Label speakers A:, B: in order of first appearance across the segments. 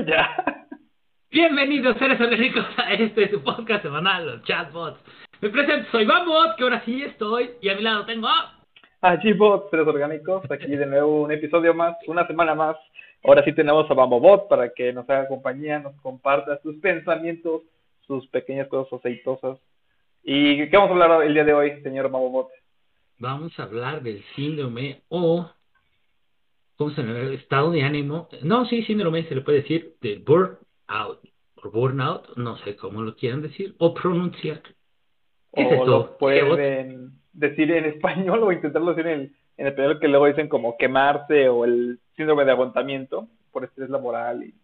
A: ya.
B: Bienvenidos seres orgánicos a este su podcast semanal, los chatbots. Me presento, soy Bambot, que ahora sí estoy, y a mi lado tengo a...
A: G-Bot, seres orgánicos, aquí de nuevo un episodio más, una semana más. Ahora sí tenemos a Bambobot para que nos haga compañía, nos comparta sus pensamientos, sus pequeñas cosas aceitosas. ¿Y qué vamos a hablar el día de hoy, señor Bambobot?
B: Vamos a hablar del síndrome o... ¿Cómo se llama? Estado de ánimo. No, sí, síndrome se le puede decir de burnout. O burnout, no sé cómo lo quieran decir, o pronunciar.
A: ¿Qué o lo pueden decir en español o intentarlo decir en el, en español que luego dicen como quemarse o el síndrome de agotamiento por estrés laboral y,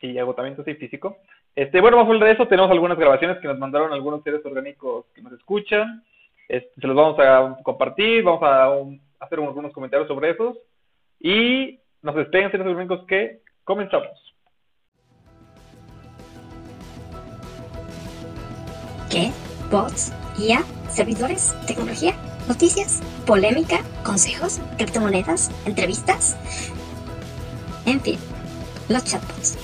A: y agotamiento así físico. Este, bueno, vamos a hablar de eso. Tenemos algunas grabaciones que nos mandaron algunos seres orgánicos que nos escuchan. Este, se los vamos a compartir, vamos a hacer algunos comentarios sobre esos. Y nos despeguen seres orgánicos que comenzamos.
C: ¿Qué? ¿Bots? ¿IA? ¿Servidores? ¿Tecnología? ¿Noticias? ¿Polémica? ¿Consejos? ¿Criptomonedas? ¿Entrevistas? En fin, los chatbots.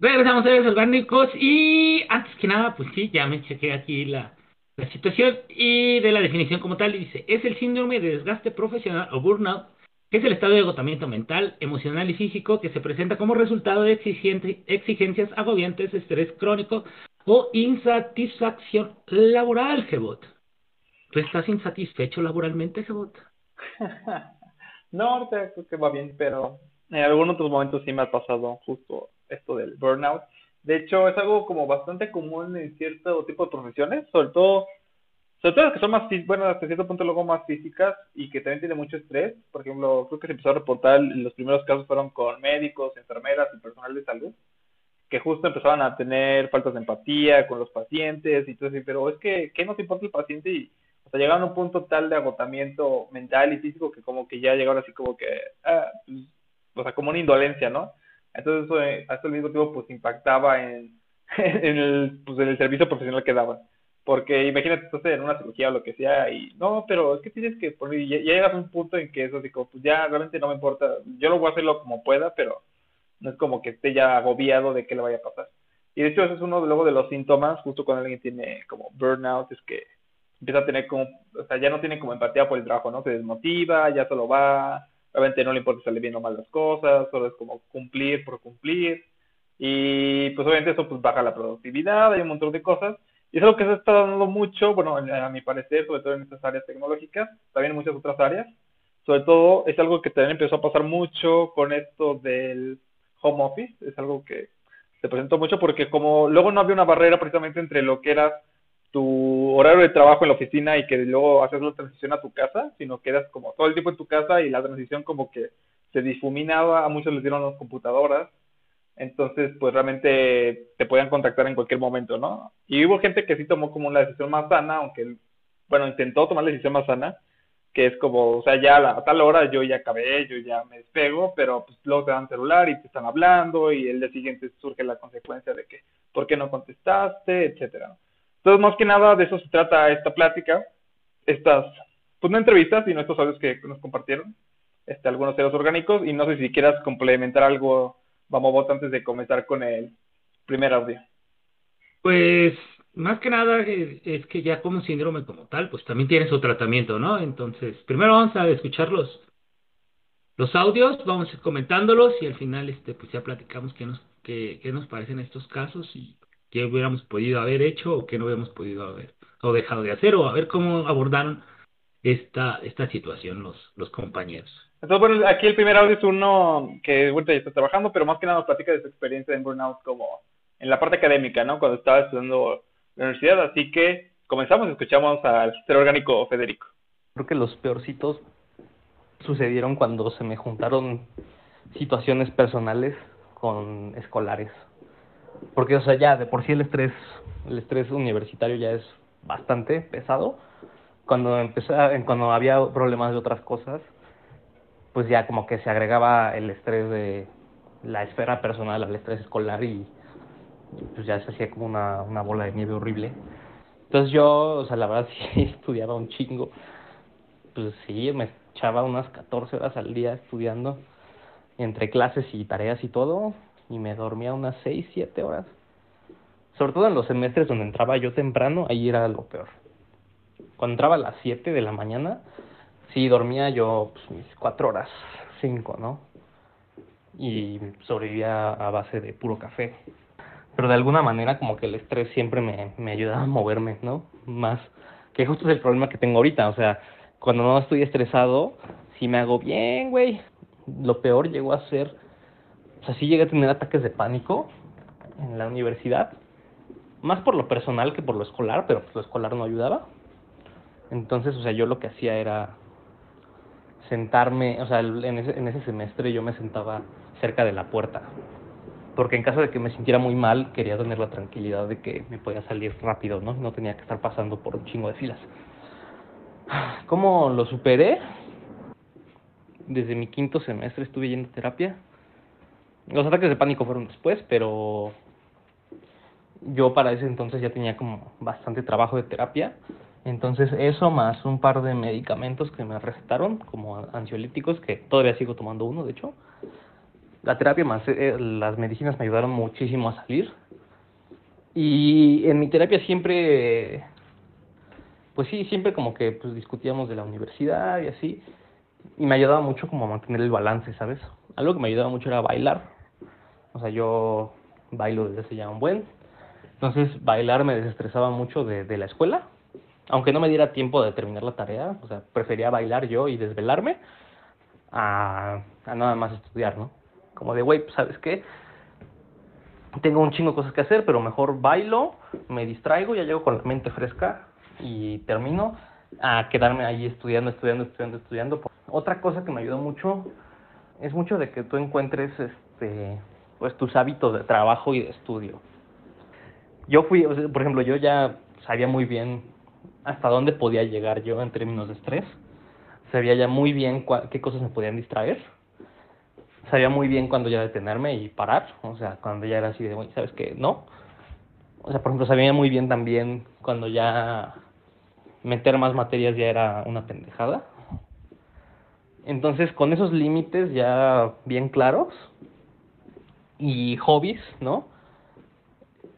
B: Regresamos a los orgánicos y antes que nada, pues sí, ya me chequé aquí la, la situación y de la definición como tal, dice, es el síndrome de desgaste profesional o burnout, que es el estado de agotamiento mental, emocional y físico que se presenta como resultado de exigencias agobiantes, estrés crónico o insatisfacción laboral, Gebot. ¿Tú estás insatisfecho laboralmente, Gebot?
A: no, ahorita creo que va bien, pero en algunos otros momentos sí me ha pasado justo esto del burnout. De hecho, es algo como bastante común en cierto tipo de profesiones, sobre todo, sobre todo las que son más, bueno, hasta cierto punto luego más físicas y que también tienen mucho estrés. Por ejemplo, creo que se empezó a reportar, los primeros casos fueron con médicos, enfermeras y personal de salud, que justo empezaban a tener faltas de empatía con los pacientes y todo eso, pero es que, ¿qué nos importa el paciente? Y hasta llegaron a un punto tal de agotamiento mental y físico que como que ya llegaron así como que, ah, pues, o sea, como una indolencia, ¿no? Entonces eso eh, hasta el mismo tiempo pues impactaba en, en, el, pues, en el servicio profesional que daban. Porque imagínate, estás en una cirugía o lo que sea y no, pero es que tienes que poner, ya, llegas a un punto en que eso así como, pues ya realmente no me importa, yo lo voy a hacerlo como pueda, pero no es como que esté ya agobiado de qué le vaya a pasar. Y de hecho ese es uno luego de los síntomas, justo cuando alguien tiene como burnout, es que empieza a tener como, o sea, ya no tiene como empatía por el trabajo, ¿no? Se desmotiva, ya solo va, Obviamente no le importa salir bien o mal las cosas, solo es como cumplir por cumplir. Y pues obviamente eso pues baja la productividad, hay un montón de cosas. Y es algo que se está dando mucho, bueno, a mi parecer, sobre todo en estas áreas tecnológicas, también en muchas otras áreas. Sobre todo es algo que también empezó a pasar mucho con esto del home office, es algo que se presentó mucho porque como luego no había una barrera precisamente entre lo que era tu horario de trabajo en la oficina y que luego haces la transición a tu casa, sino quedas como todo el tiempo en tu casa y la transición como que se difuminaba, a muchos les dieron las computadoras, entonces pues realmente te podían contactar en cualquier momento, ¿no? Y hubo gente que sí tomó como una decisión más sana, aunque, bueno, intentó tomar la decisión más sana, que es como, o sea, ya a, tal hora yo ya acabé, yo ya me despego, pero pues luego te dan celular y te están hablando y el día siguiente surge la consecuencia de que, ¿por qué no contestaste?, etcétera. Entonces, más que nada, de eso se trata esta plática, estas, pues no entrevistas, sino estos audios que nos compartieron, este, algunos seres orgánicos, y no sé si quieras complementar algo, vamos, vos, antes de comenzar con el primer audio.
B: Pues, más que nada, es, que ya como síndrome como tal, pues también tiene su tratamiento, ¿no? Entonces, primero vamos a escuchar los, los audios, vamos comentándolos y al final, este, pues ya platicamos qué nos, qué, qué nos parecen estos casos y qué hubiéramos podido haber hecho o qué no hubiéramos podido haber o dejado de hacer o a ver cómo abordaron esta, esta situación los, los compañeros.
A: Entonces, bueno, aquí el primer audio es uno que ahorita ya está trabajando, pero más que nada nos platica de su experiencia en burnout como en la parte académica, ¿no? Cuando estaba estudiando la universidad, así que comenzamos, escuchamos al ser orgánico Federico.
D: Creo que los peorcitos sucedieron cuando se me juntaron situaciones personales con escolares porque o sea ya de por sí el estrés el estrés universitario ya es bastante pesado. Cuando empezó cuando había problemas de otras cosas pues ya como que se agregaba el estrés de la esfera personal al estrés escolar y pues ya se hacía como una, una bola de nieve horrible. Entonces yo o sea la verdad sí estudiaba un chingo. Pues sí me echaba unas 14 horas al día estudiando entre clases y tareas y todo, y me dormía unas 6, 7 horas. Sobre todo en los semestres donde entraba yo temprano, ahí era lo peor. Cuando entraba a las 7 de la mañana, sí dormía yo pues, mis 4 horas, 5, ¿no? Y sobrevivía a base de puro café. Pero de alguna manera como que el estrés siempre me, me ayudaba a moverme, ¿no? Más que justo es el problema que tengo ahorita, o sea, cuando no estoy estresado, si me hago bien, güey. Lo peor llegó a ser, o sea, sí llegué a tener ataques de pánico en la universidad, más por lo personal que por lo escolar, pero pues lo escolar no ayudaba. Entonces, o sea, yo lo que hacía era sentarme, o sea, en ese, en ese semestre yo me sentaba cerca de la puerta, porque en caso de que me sintiera muy mal, quería tener la tranquilidad de que me podía salir rápido, ¿no? No tenía que estar pasando por un chingo de filas. ¿Cómo lo superé? Desde mi quinto semestre estuve yendo a terapia. Los ataques de pánico fueron después, pero yo para ese entonces ya tenía como bastante trabajo de terapia. Entonces eso más un par de medicamentos que me recetaron como ansiolíticos, que todavía sigo tomando uno, de hecho. La terapia más eh, las medicinas me ayudaron muchísimo a salir. Y en mi terapia siempre pues sí, siempre como que pues discutíamos de la universidad y así, y me ayudaba mucho como a mantener el balance, ¿sabes? Algo que me ayudaba mucho era bailar, o sea, yo bailo desde hace ya un buen, entonces bailar me desestresaba mucho de, de la escuela, aunque no me diera tiempo de terminar la tarea, o sea, prefería bailar yo y desvelarme a, a nada más estudiar, ¿no? Como de, güey, pues, ¿sabes qué? Tengo un chingo de cosas que hacer, pero mejor bailo, me distraigo, ya llego con la mente fresca y termino a quedarme ahí estudiando, estudiando, estudiando, estudiando. Otra cosa que me ayudó mucho es mucho de que tú encuentres este pues tus hábitos de trabajo y de estudio. Yo fui, por ejemplo, yo ya sabía muy bien hasta dónde podía llegar yo en términos de estrés. Sabía ya muy bien qué cosas me podían distraer. Sabía muy bien cuándo ya detenerme y parar. O sea, cuando ya era así de, ¿sabes qué? No. O sea, por ejemplo, sabía muy bien también cuando ya meter más materias ya era una pendejada. Entonces, con esos límites ya bien claros y hobbies, ¿no?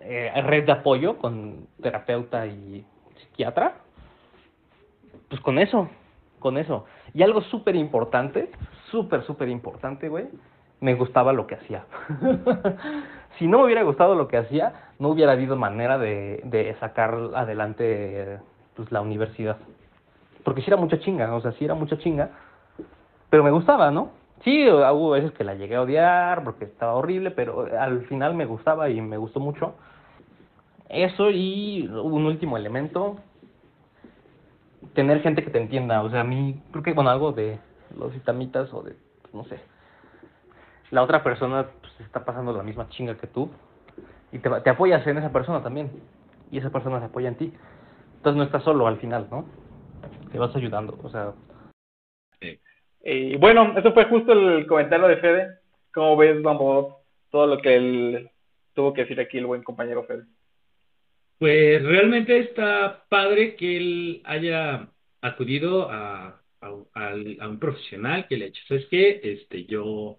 D: Eh, red de apoyo con terapeuta y psiquiatra, pues con eso, con eso. Y algo súper importante, súper, súper importante, güey, me gustaba lo que hacía. si no me hubiera gustado lo que hacía, no hubiera habido manera de, sacar adelante pues la universidad. Porque si era mucha chinga, o sea, sí era mucha chinga, pero me gustaba, ¿no? Sí, hubo veces que la llegué a odiar porque estaba horrible, pero al final me gustaba y me gustó mucho. Eso y un último elemento, tener gente que te entienda. O sea, a mí creo que, bueno, algo de los itamitas o de, no sé, la otra persona pues, está pasando la misma chinga que tú y te, te apoyas en esa persona también y esa persona se apoya en ti. Entonces no estás solo al final, ¿no? Te vas ayudando, o sea.
A: Y bueno, eso fue justo el comentario de Fede. ¿Cómo ves, vamos, todo lo que él tuvo que decir aquí el buen compañero Fede?
B: Pues realmente está padre que él haya acudido a, un profesional que le ha dicho, ¿sabes qué? Este, yo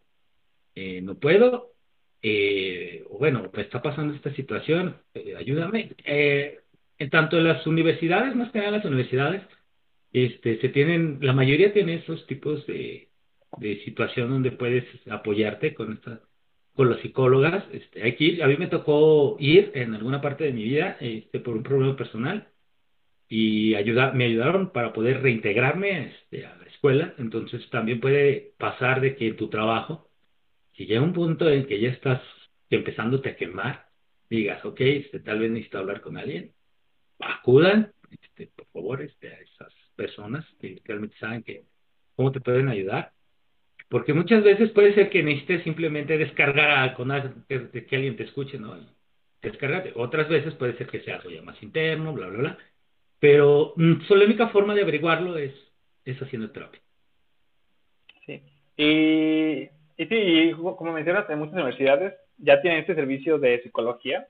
B: eh, no puedo, eh, bueno, pues está pasando esta situación, eh, ayúdame. Eh, en tanto las universidades, más que nada las universidades, este, se tienen, la mayoría tiene esos tipos de, de situación donde puedes apoyarte con esta, con los psicólogas. Este, aquí a mí me tocó ir en alguna parte de mi vida, este, por un problema personal y ayuda, me ayudaron para poder reintegrarme este, a la escuela. Entonces también puede pasar de que en tu trabajo, si llega un punto en que ya estás empezándote a quemar, digas, ok, este, tal vez necesito hablar con alguien acudan, este, por favor, este, a esas personas que realmente saben que cómo te pueden ayudar. Porque muchas veces puede ser que necesites simplemente descargar con que, que alguien te escuche, ¿no? Descargarte. Otras veces puede ser que sea algo ya más interno, bla, bla, bla. Pero mm, solo la única forma de averiguarlo es, es haciendo terapia.
A: Sí. Y, y sí, como mencionas, en muchas universidades ya tienen este servicio de psicología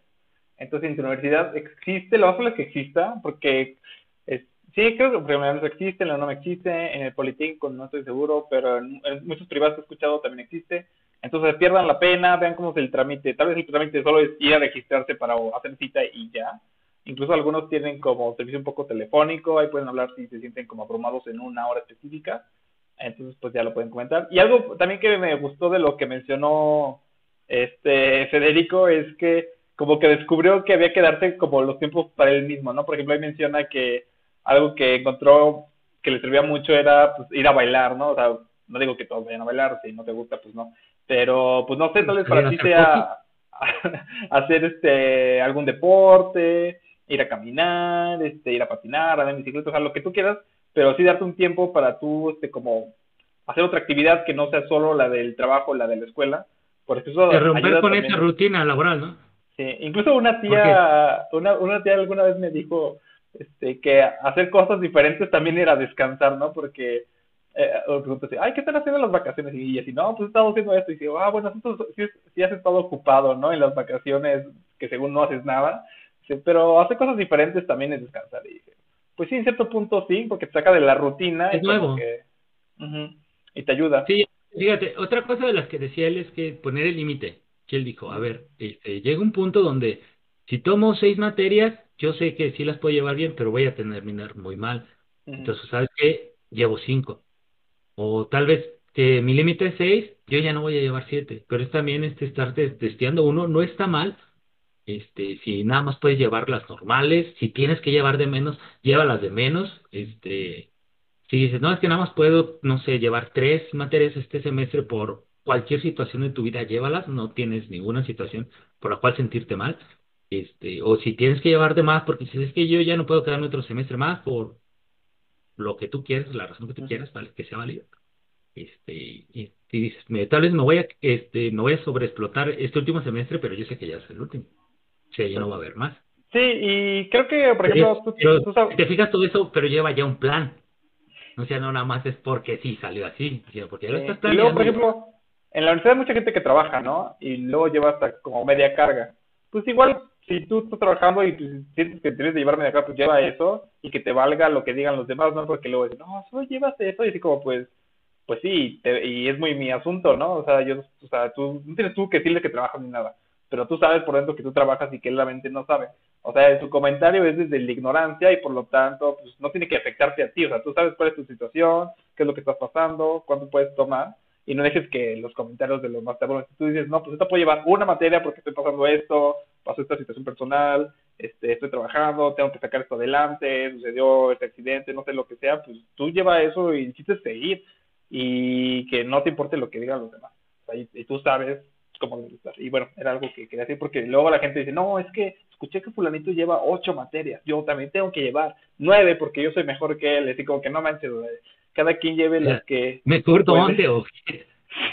A: entonces, en tu universidad existe, lo más probable es que exista, porque Sí, creo que la existe, en la no existe, en el Politécnico no estoy seguro, pero en, muchos privados he escuchado también existe. Entonces pierdan la pena, vean cómo es el trámite. Tal vez el trámite solo es ir a registrarse para hacer cita y ya. Incluso algunos tienen como servicio un poco telefónico, ahí pueden hablar si se sienten como abrumados en una hora específica. Entonces, pues ya lo pueden comentar. Y algo también que me gustó de lo que mencionó este Federico es que como que descubrió que había que darse como los tiempos para él mismo, ¿no? Por ejemplo, ahí menciona que algo que encontró que le servía mucho era pues, ir a bailar, ¿no? O sea, no digo que todos vayan a bailar, si no te gusta, pues no. Pero, pues no sé, tal vez para ti sea hacer este algún deporte, ir a caminar, este, ir a patinar, andar en bicicleta, o sea, lo que tú quieras, pero sí darte un tiempo para tú, este, como hacer otra actividad que no sea solo la del trabajo, la de la escuela, porque eso
B: de romper con esa rutina laboral, ¿no?
A: Sí, incluso una tía, una, una tía alguna vez me dijo, este, que hacer cosas diferentes también era descansar, ¿no? Porque eh, ay, ¿qué están haciendo en las vacaciones? Y así, no, pues he estado haciendo esto. Y digo, ah, bueno, si has estado ocupado, ¿no? En las vacaciones, que según no haces nada. pero hacer cosas diferentes también es descansar. Y dije, pues sí, en cierto punto sí, porque te saca de la rutina.
B: Es nuevo.
A: y te ayuda.
B: Sí, fíjate, otra cosa de las que decía él es que poner el límite. Que él dijo, a ver, este, llega un punto donde si tomo seis materias, yo sé que sí las puedo llevar bien, pero voy a terminar muy mal. Entonces, ¿sabes qué? Llevo cinco. O tal vez que mi límite es seis, yo ya no voy a llevar siete. Pero es también este estar testeando uno, no está mal. Este, si nada más puedes llevar las normales, si tienes que llevar de menos, llévalas de menos. Este, si dices, no, es que nada más puedo, no sé, llevar tres materias este semestre por cualquier situación de tu vida, llévalas, no tienes ninguna situación por la cual sentirte mal este, o si tienes que llevar de más, porque si es que yo ya no puedo quedarme otro semestre más por lo que tú quieres, la razón que tú quieras, vale, que sea válido. Este, y, dices, tal vez me voy a, este, me voy a sobreexplotar este último semestre, pero yo sé que ya es el último. O sea, ya no va a haber más.
A: Sí, y creo que, por ejemplo,
B: tú, sabes... te fijas todo eso, pero lleva ya un plan. O sea, no nada más es porque sí salió así, sino porque ya lo estás
A: Y luego, por ejemplo, en la universidad hay mucha gente que trabaja, ¿no? Y luego lleva hasta como media carga. Pues igual si tú estás trabajando y sientes que tienes que llevarme de acá, pues lleva eso y que te valga lo que digan los demás, ¿no? Porque luego dicen, no, solo llevas eso y así como, pues, pues sí, y es muy mi asunto, ¿no? O sea, yo, o sea, tú no tienes tú que decirle que trabajas ni nada, pero tú sabes por dentro que tú trabajas y que él la mente no sabe. O sea, tu comentario es desde la ignorancia y por lo tanto, pues no tiene que afectarte a ti, o sea, tú sabes cuál es tu situación, qué es lo que estás pasando, cuánto puedes tomar y no dejes que los comentarios de los más si tú dices, no, pues esto puede llevar una materia porque estoy pasando esto, pasó esta situación personal, este, estoy trabajando, tengo que sacar esto adelante, sucedió este accidente, no sé lo que sea, pues tú lleva eso y insistes seguir y que no te importe lo que digan los demás. y, tú sabes cómo estar. Y bueno, era algo que quería decir porque luego la gente dice, no, es que escuché que fulanito lleva ocho materias, yo también tengo que llevar nueve porque yo soy mejor que él, así como que no manches, cada quien lleve las que...
B: Mejor dónde o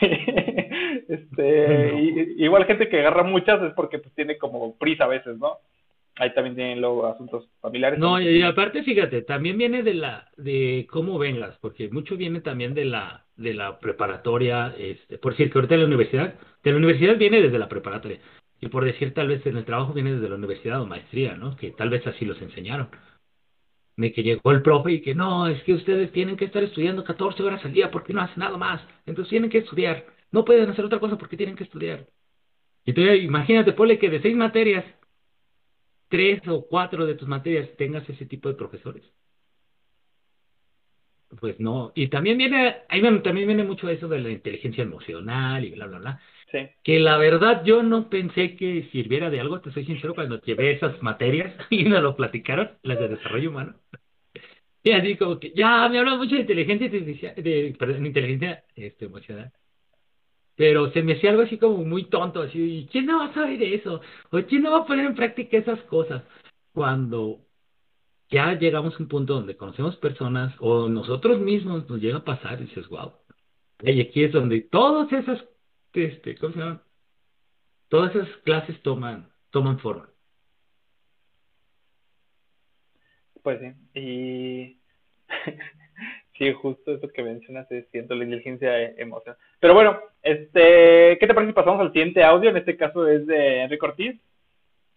A: este, igual gente que agarra muchas es porque pues tiene como prisa a veces, ¿no? Ahí también tienen luego asuntos familiares.
B: No, y aparte fíjate, también viene de la de cómo vengas, porque mucho viene también de la de la preparatoria, este, por decir que ahorita la universidad, de la universidad viene desde la preparatoria. Y por decir tal vez en el trabajo viene desde la universidad o maestría, ¿no? Que tal vez así los enseñaron. De que llegó el profe y que no, es que ustedes tienen que estar estudiando 14 horas al día porque no hacen nada más. Entonces tienen que estudiar. No pueden hacer otra cosa porque tienen que estudiar. Y imagínate, ponle que de seis materias, tres o cuatro de tus materias tengas ese tipo de profesores. Pues no. Y también viene, ahí también viene mucho eso de la inteligencia emocional y bla, bla, bla.
A: Sí.
B: Que la verdad yo no pensé que sirviera de algo, te soy sincero, cuando llevé esas materias y nos lo platicaron, las de desarrollo humano. Y así como que, ya, me hablan mucho de inteligencia artificial, de, inteligencia este, emocional pero se me hacía algo así como muy tonto, así, ¿quién no va a saber eso? ¿O quién no va a poner en práctica esas cosas? Cuando ya llegamos a un punto donde conocemos personas o nosotros mismos nos llega a pasar y dices, wow. Y aquí es donde todas esas, este, ¿cómo se llama? Todas esas clases toman, toman forma.
A: Pues sí, y Sí, justo eso que mencionas es siento la inteligencia e emocional. Pero bueno, este, ¿qué te parece si pasamos al siguiente audio? En este caso es de Enrique Ortiz.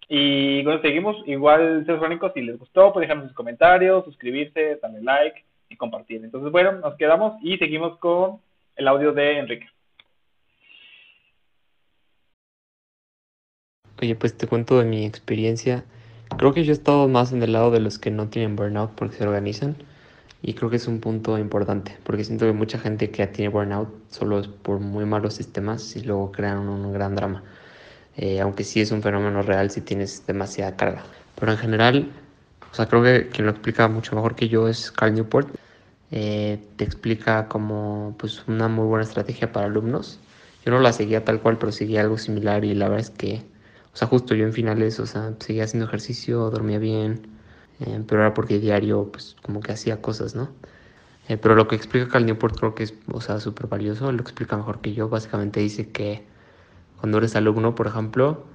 A: Y bueno, seguimos. Igual, seres crónicos, si les gustó, pueden dejar sus comentarios, suscribirse, darle like y compartir. Entonces, bueno, nos quedamos y seguimos con el audio de Enrique.
E: Oye, pues te cuento de mi experiencia. Creo que yo he estado más en el lado de los que no tienen burnout porque se organizan. Y creo que es un punto importante, porque siento que mucha gente que tiene burnout solo es por muy malos sistemas y luego crean un, gran drama. Eh, aunque sí es un fenómeno real si tienes demasiada carga. Pero en general, o sea, creo que quien lo explica mucho mejor que yo es Carl Newport. Eh, te explica como pues una muy buena estrategia para alumnos. Yo no la seguía tal cual, pero seguía algo similar y la verdad es que, o sea, justo yo en finales, o sea, seguía haciendo ejercicio, dormía bien, eh, pero era porque diario pues como que hacía cosas, ¿no? Eh, pero lo que explica Cal Newport creo que es, o sea, súper valioso, lo explica mejor que yo, básicamente dice que cuando eres alumno, por ejemplo,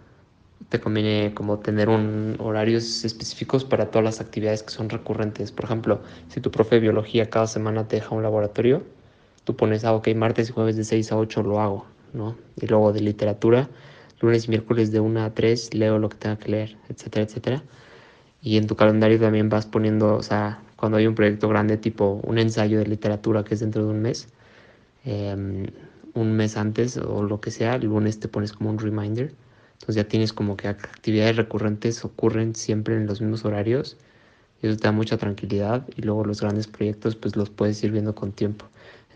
E: te conviene como tener un horarios específicos para todas las actividades que son recurrentes. Por ejemplo, si tu profe de biología cada semana te deja un laboratorio, tú pones, ah, ok, martes y jueves de 6 a 8 lo hago, ¿no? Y luego de literatura, lunes y miércoles de 1 a 3 leo lo que tenga que leer, etcétera, etcétera y en tu calendario también vas poniendo, o sea, cuando hay un proyecto grande tipo un ensayo de literatura que es dentro de un mes, em, un mes antes o lo que sea, el lunes te pones como un reminder. Entonces ya tienes como que actividades recurrentes ocurren siempre en los mismos horarios y eso te da mucha tranquilidad y luego los grandes proyectos pues los puedes ir viendo con tiempo.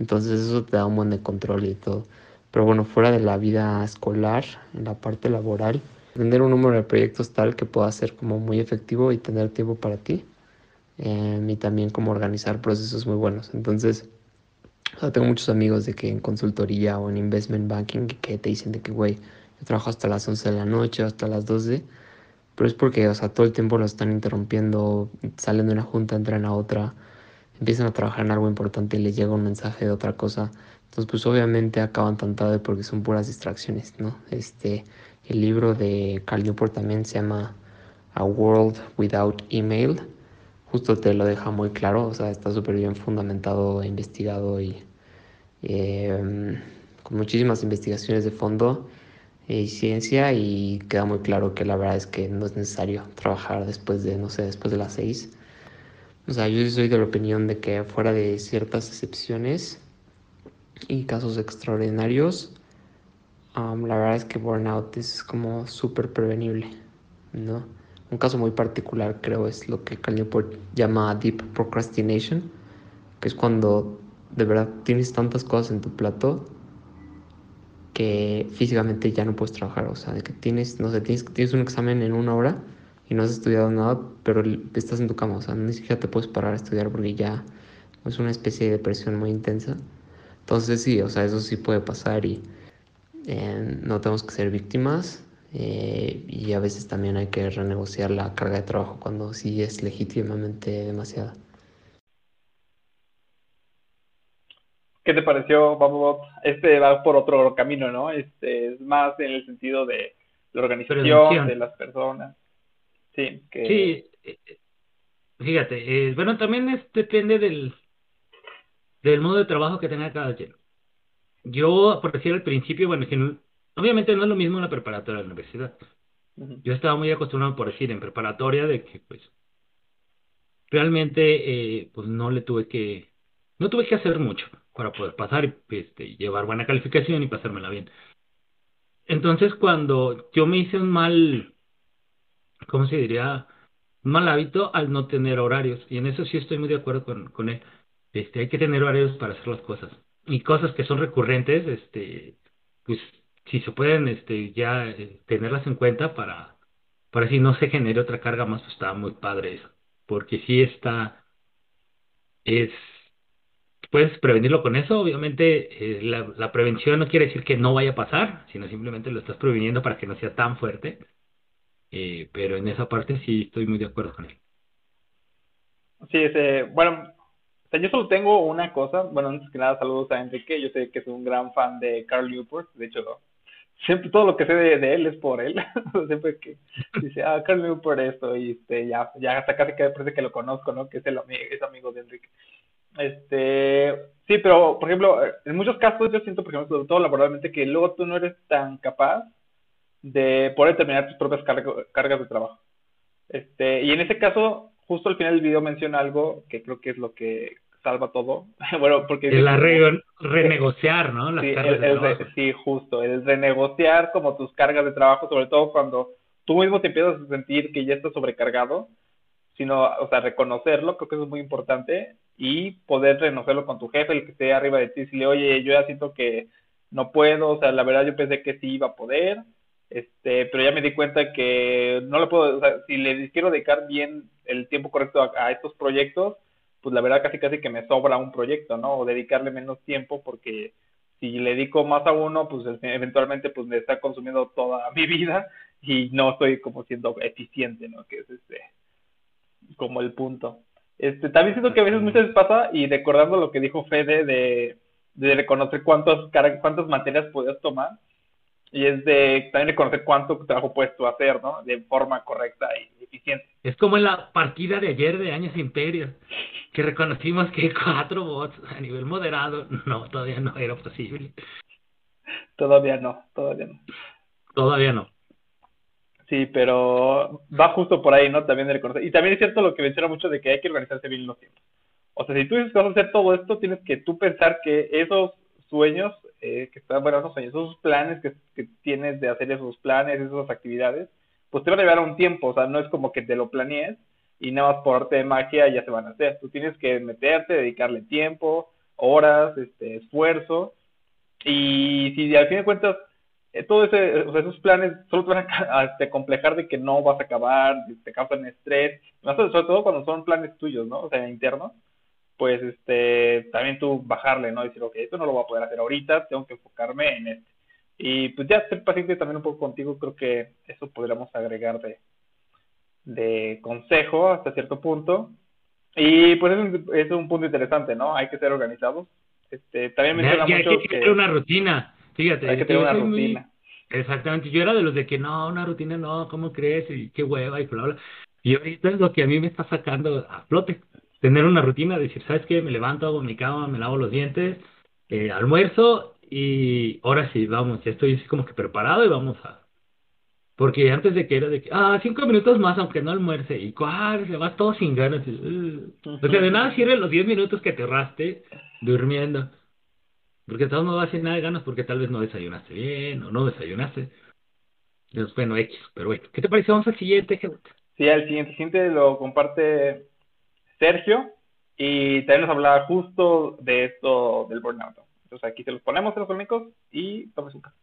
E: Entonces eso te da un buen de control y todo. Pero bueno, fuera de la vida escolar, en la parte laboral, tener un número de proyectos tal que pueda ser como muy efectivo y tener tiempo para ti. Em, y también como organizar procesos muy buenos. Entonces, tengo muchos amigos de que en consultoría o en investment banking que te dicen de que, güey, yo trabajo hasta las 11 de la noche, hasta las 12, pero es porque, o sea, todo el tiempo lo están interrumpiendo, salen de una junta, entran a otra, empiezan a trabajar en algo importante y les llega un mensaje de otra cosa. Entonces, pues obviamente acaban tan tarde porque son puras distracciones, ¿no? Este, el libro de Carl Newport también se llama A World Without Email. Justo te lo deja muy claro, o sea, está súper bien fundamentado, investigado y em, con muchísimas investigaciones de fondo y ciencia y queda muy claro que la verdad es que no es necesario trabajar después de, no sé, después de las seis. O sea, yo soy de la opinión de que fuera de ciertas excepciones y casos extraordinarios, la verdad es que burnout es como súper prevenible, ¿no? Un caso muy particular creo es lo que Cal llama deep procrastination, que es cuando de verdad tienes tantas cosas en tu plato que físicamente ya no puedes trabajar, o sea, que tienes, no sé, tienes, tienes un examen en una hora y no has estudiado nada, pero estás en tu cama, o sea, ni siquiera te puedes parar a estudiar porque ya es una especie de depresión muy intensa. Entonces sí, o sea, eso sí puede pasar y eh, no tenemos que ser víctimas eh, y a veces también hay que renegociar la carga de trabajo cuando sí es legítimamente demasiada.
A: ¿Qué te pareció, Bob? Este va por otro camino, ¿no? Este es más en el sentido de la organización de las personas. Sí, que...
B: sí. Eh, fíjate, bueno, también depende del, del modo de trabajo que tenga cada quien yo, por decir al principio, bueno, obviamente no es lo mismo la preparatoria de la universidad. Yo estaba muy acostumbrado, por decir, en preparatoria, de que, pues, realmente, eh, pues, no le tuve que, no tuve que hacer mucho para poder pasar y este, llevar buena calificación y pasármela bien. Entonces, cuando yo me hice un mal, ¿cómo se diría? Un mal hábito al no tener horarios. Y en eso sí estoy muy de acuerdo con, con él. Este, hay que tener horarios para hacer las cosas y cosas que son recurrentes, este, pues si se pueden este, ya eh, tenerlas en cuenta para, para si no se genere otra carga más, pues está muy padre eso. Porque si está, es, puedes prevenirlo con eso, obviamente eh, la, la prevención no quiere decir que no vaya a pasar, sino simplemente lo estás previniendo para que no sea tan fuerte. Eh, pero en esa parte sí estoy muy de acuerdo con él.
A: Sí, bueno, o sea, yo solo tengo una cosa. Bueno, antes que nada, saludos a Enrique. Yo sé que es un gran fan de Carl Newport. De hecho, siempre todo lo que sé de, él es por él. siempre que dice, ah, Carl Newport esto, y este, ya, ya hasta casi que parece que lo conozco, ¿no? Que es, el, es amigo de Enrique. Este, sí, pero, por ejemplo, en muchos casos yo siento, por ejemplo, sobre todo laboralmente, que luego tú no eres tan capaz de poder terminar tus propias cargas de trabajo. Este, y en ese caso, justo al final del video menciona algo que creo que es lo que salva todo. bueno, porque...
B: El renegociar, ¿no?
A: Las sí, cargas sí, justo, el renegociar como tus cargas de trabajo, sobre todo cuando tú mismo te empiezas a sentir que ya estás sobrecargado, sino, o sea, reconocerlo, creo que eso es muy importante, y poder reconocerlo con tu jefe, el que esté arriba de ti, y decirle, oye, yo ya siento que no puedo, o sea, la verdad yo pensé que sí iba a poder, este, pero ya me di cuenta que no le puedo, o sea, si le quiero dedicar bien el tiempo correcto a, estos proyectos, pues la verdad casi casi que me sobra un proyecto, ¿no? O dedicarle menos tiempo porque si le dedico más a uno, pues eventualmente pues me está consumiendo toda mi vida y no estoy como siendo eficiente, ¿no? Que es este como el punto. Este, también siento que a veces muchas veces pasa y recordando lo que dijo Fede de, de reconocer cuántos cuántas materias puedes tomar, y es de también de conocer cuánto trabajo puedes tú hacer, ¿no? De forma correcta y eficiente.
B: Es como en la partida de ayer de Años Imperio, que reconocimos que cuatro bots a nivel moderado, no, todavía no era posible.
A: Todavía no, todavía no.
B: Todavía no.
A: Sí, pero va justo por ahí, ¿no? También de reconocer. Y también es cierto lo que menciona mucho de que hay que organizarse bien los tiempos. O sea, si tú dices que vas a hacer todo esto, tienes que tú pensar que esos sueños eh, que están, bueno, esos esos planes que, tienes de hacer esos planes, esas actividades, pues te van a llevar un tiempo, o sea, no es como que te lo planees y nada más por arte de magia ya se van a hacer. Tú tienes que meterte, dedicarle tiempo, horas, este, esfuerzo, y si al fin de cuentas eh, todo ese, o sea, esos planes solo te van a, este, complejar de que no vas a acabar, te causan estrés, sobre todo cuando son planes tuyos, ¿no? O sea, internos pues este, también tú bajarle, ¿no? Decir, ok, esto no lo voy a poder hacer ahorita, tengo que enfocarme en este. Y pues ya ser paciente también un poco contigo, creo que eso podríamos agregar de, de consejo hasta cierto punto. Y pues es un, es un punto interesante, ¿no? Hay que ser organizados. Este, también menciona
B: mucho hay que, tener una rutina, fíjate.
A: Hay que tener una rutina.
B: Exactamente, yo era de los de que no, una rutina no, ¿cómo crees? Y qué hueva y bla, bla. Y ahorita es lo que a mí me está sacando a flote tener una rutina, decir, ¿sabes qué? Me levanto, hago mi cama, me lavo los dientes, eh, almuerzo y ahora sí, vamos, ya estoy como que preparado y vamos a... Porque antes de que era de que, ah, cinco minutos más aunque no almuerce, y cuál, se va todo sin ganas. O sea, de nada sirven los diez minutos que te ahorraste durmiendo. Porque todo no va a hacer nada de ganas porque tal vez no desayunaste bien o no desayunaste. Entonces, bueno, X, pero bueno. ¿Qué te parece? Vamos al siguiente,
A: Sí, al siguiente, siguiente lo comparte Sergio y también nos hablaba justo de esto del burnout. Entonces aquí se los ponemos en los cómicos y tomes un caso.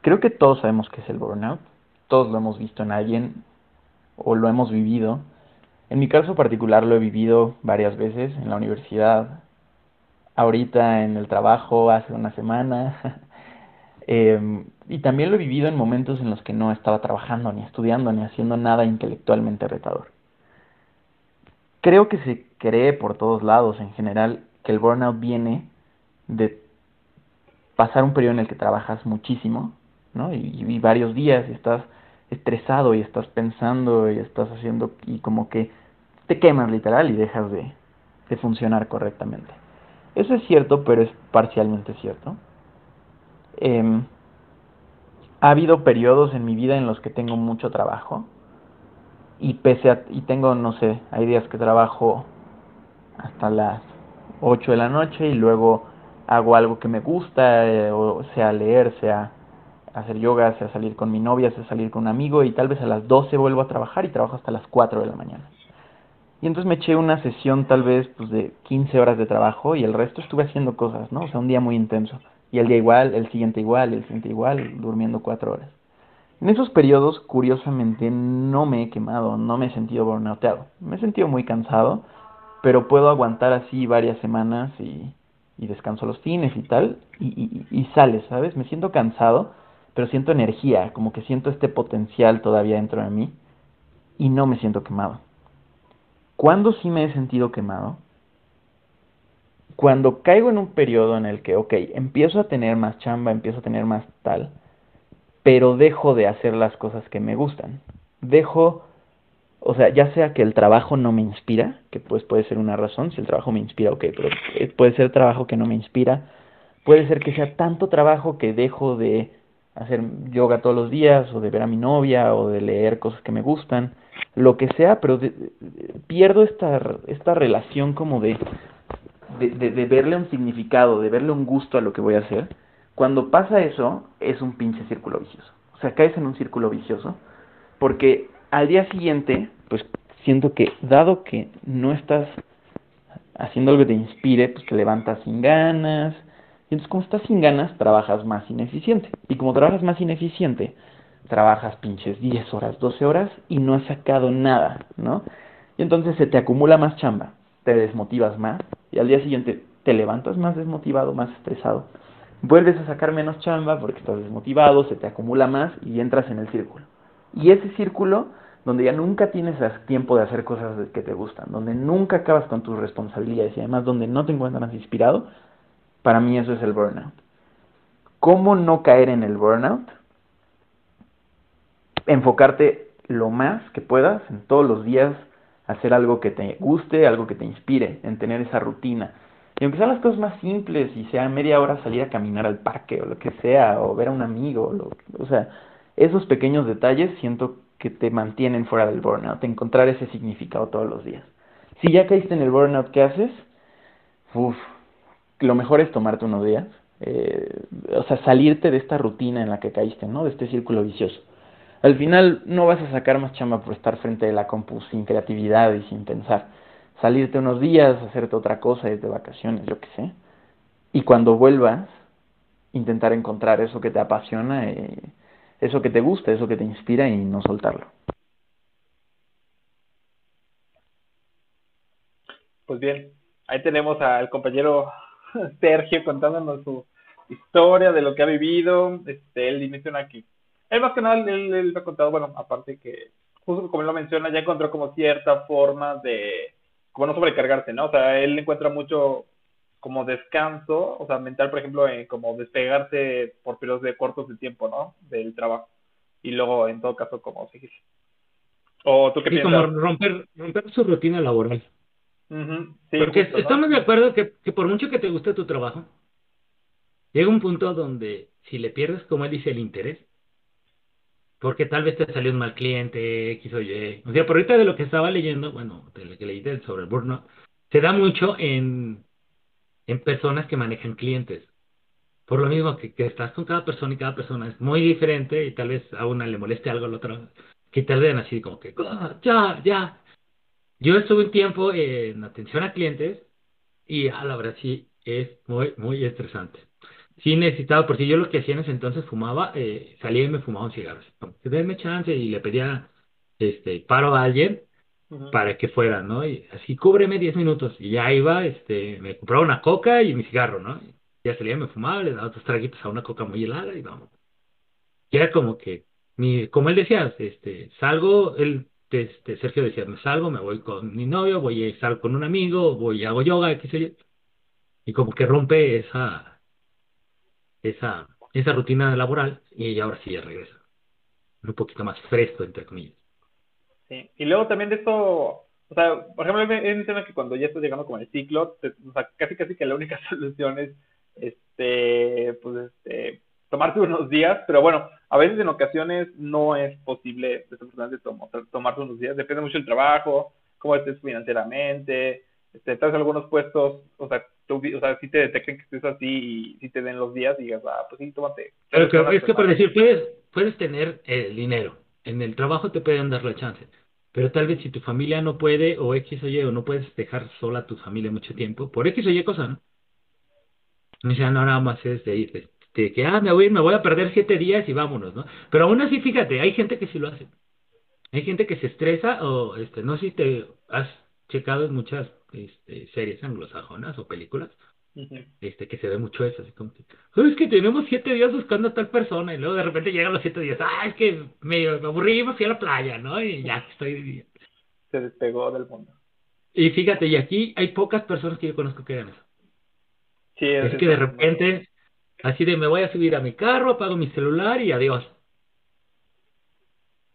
F: Creo que todos sabemos qué es el burnout. Todos lo hemos visto en alguien o lo hemos vivido. En mi caso particular lo he vivido varias veces en la universidad, ahorita en el trabajo, hace una semana. Em, y también lo he vivido en momentos en los que no estaba trabajando, ni estudiando, ni haciendo nada intelectualmente retador creo que se cree por todos lados en general que el burnout viene de pasar un periodo en el que trabajas muchísimo, ¿no? Y, varios días y estás estresado y estás pensando y estás haciendo y como que te quemas literal y dejas de, funcionar correctamente. Eso es cierto, pero es parcialmente cierto. Eh, ha habido periodos en mi vida en los que tengo mucho trabajo y pese a, y tengo, no sé, hay días que trabajo hasta las 8 de la noche y luego hago algo que me gusta, eh, o sea leer, sea hacer yoga, sea salir con mi novia, sea salir con un amigo y tal vez a las 12 vuelvo a trabajar y trabajo hasta las 4 de la mañana. Y entonces me eché una sesión tal vez pues de 15 horas de trabajo y el resto estuve haciendo cosas, ¿no? O sea, un día muy intenso. Y el día igual, el siguiente igual, el siguiente igual, durmiendo 4 horas. En esos periodos, curiosamente, no me he quemado, no me he sentido burnouteado. Me he sentido muy cansado, pero puedo aguantar así varias semanas y, descanso los fines y tal, y, y, y sale, ¿sabes? Me siento cansado, pero siento energía, como que siento este potencial todavía dentro de mí, y no me siento quemado. ¿Cuándo sí me he sentido quemado? Cuando caigo en un periodo en el que, ok, empiezo a tener más chamba, empiezo a tener más tal, pero dejo de hacer las cosas que me gustan. Dejo, o sea, ya sea que el trabajo no me inspira, que pues puede ser una razón, si el trabajo me inspira, ok, pero puede ser trabajo que no me inspira, puede ser que sea tanto trabajo que dejo de hacer yoga todos los días, o de ver a mi novia, o de leer cosas que me gustan, lo que sea, pero pierdo esta, esta relación como de, de, de, verle un significado, de verle un gusto a lo que voy a hacer. Cuando pasa eso, es un pinche círculo vicioso. O sea, caes en un círculo vicioso, porque al día siguiente, pues siento que, dado que no estás haciendo algo que te inspire, pues te levantas sin ganas, y entonces como estás sin ganas, trabajas más ineficiente. Y como trabajas más ineficiente, trabajas pinches 10 horas, 12 horas y no has sacado nada, ¿no? Y entonces se te acumula más chamba, te desmotivas más y al día siguiente te levantas más desmotivado, más estresado. Vuelves a sacar menos chamba porque estás desmotivado, se te acumula más y entras en el círculo. Y ese círculo donde ya nunca tienes tiempo de hacer cosas que te gustan, donde nunca acabas con tus responsabilidades y además donde no te encuentras inspirado, para mí eso es el burnout. ¿Cómo no caer en el burnout? Enfocarte lo más que puedas en todos los días, hacer algo que te guste, algo que te inspire, en tener esa rutina. Y aunque sean las cosas más simples y sea media hora salir a caminar al parque o lo que sea, o ver a un amigo, o sea, esos pequeños detalles siento que te mantienen fuera del burnout, encontrar ese significado todos los días. Si ya caíste en el burnout, ¿qué haces? Uf, lo mejor es tomarte unos días, eh, o sea, salirte de esta rutina en la que caíste, ¿no? De este círculo vicioso. Al final no vas a sacar más chamba por estar frente de la compu sin creatividad y sin pensar. Salirte unos días, hacerte otra cosa, ir de vacaciones, yo qué sé. Y cuando vuelvas, intentar encontrar eso que te apasiona, eh, eso que te gusta, eso que te inspira y no soltarlo.
A: Pues bien, ahí tenemos al compañero Sergio contándonos su historia de lo que ha vivido. Este, él menciona que, él más que nada, él, él ha contado, bueno, aparte que, justo como él lo menciona, ya encontró como cierta forma de, como no sobrecargarse, ¿no? O sea, él encuentra mucho como descanso, o sea, mental, por ejemplo, en como despegarse por periodos de cortos de tiempo, ¿no? Del trabajo. Y luego, en todo caso, como seguir. ¿O tú qué
B: piensas? como romper, romper su rutina laboral.
A: sí,
B: Porque estamos de acuerdo que, que por mucho que te guste tu trabajo, llega un punto donde si le pierdes, como él dice, el interés, porque tal vez te salió un mal cliente, X o Y. O sea, por ahorita de lo que estaba leyendo, bueno, de lo que leí sobre el burnout, se da mucho en, en personas que manejan clientes. Por lo mismo que, estás con cada persona y cada persona es muy diferente y tal vez a una le moleste algo a la otra, que tal vez así como que, ah, ya, ya. Yo estuve un tiempo en atención a clientes y a la verdad sí es muy, muy estresante sí necesitaba, porque yo lo que hacía en ese entonces fumaba, eh, salía y me fumaba un cigarro. Denme chance y le pedía este paro a alguien para que fuera, ¿no? Y así cúbreme 10 minutos. Y ya iba, este, me compraba una coca y mi cigarro, ¿no? Ya salía, me fumaba, le daba otros traguitos a una coca muy helada y vamos. Y era como que, mi, como él decía, este, salgo, él, este, Sergio decía, me salgo, me voy con mi novio, voy a estar con un amigo, voy, hago yoga, qué sé yo. Y como que rompe esa, esa, esa rutina laboral y ahora sí ya regresa. Un poquito más fresco, entre comillas.
A: Sí, y luego también de esto, o sea, por ejemplo, él menciona que cuando ya estás llegando como el ciclo, o sea, casi casi que la única solución es, este, pues, este, tomarte unos días, pero bueno, a veces en ocasiones no es posible, desafortunadamente, tomarte unos días, depende mucho del trabajo, cómo estés financieramente, este, estás en algunos puestos, o sea, o sea, si te detecten que estés así y si te den los días y digas, ah, pues sí, tómate.
B: Pero es que por decir, puedes, puedes tener el dinero, en el trabajo te pueden dar la chance, pero tal vez si tu familia no puede, o X o Y, o no puedes dejar sola a tu familia mucho tiempo, por X o Y cosa, ¿no? No sea, no nada más es de ir, de, que, ah, me voy, me voy a perder siete días y vámonos, ¿no? Pero aún así, fíjate, hay gente que sí lo hace. Hay gente que se estresa o, este, no sé si te has checado en muchas este, series anglosajonas o películas, este que se ve mucho eso, así como que, es que tenemos siete días buscando a tal persona y luego de repente llegan los siete días, ah, es que me, aburrí y me fui a la playa, ¿no? Y ya estoy...
A: Se despegó del mundo.
B: Y fíjate, y aquí hay pocas personas que yo conozco que hagan eso.
A: Sí,
B: es, que de repente, así de me voy a subir a mi carro, apago mi celular y adiós.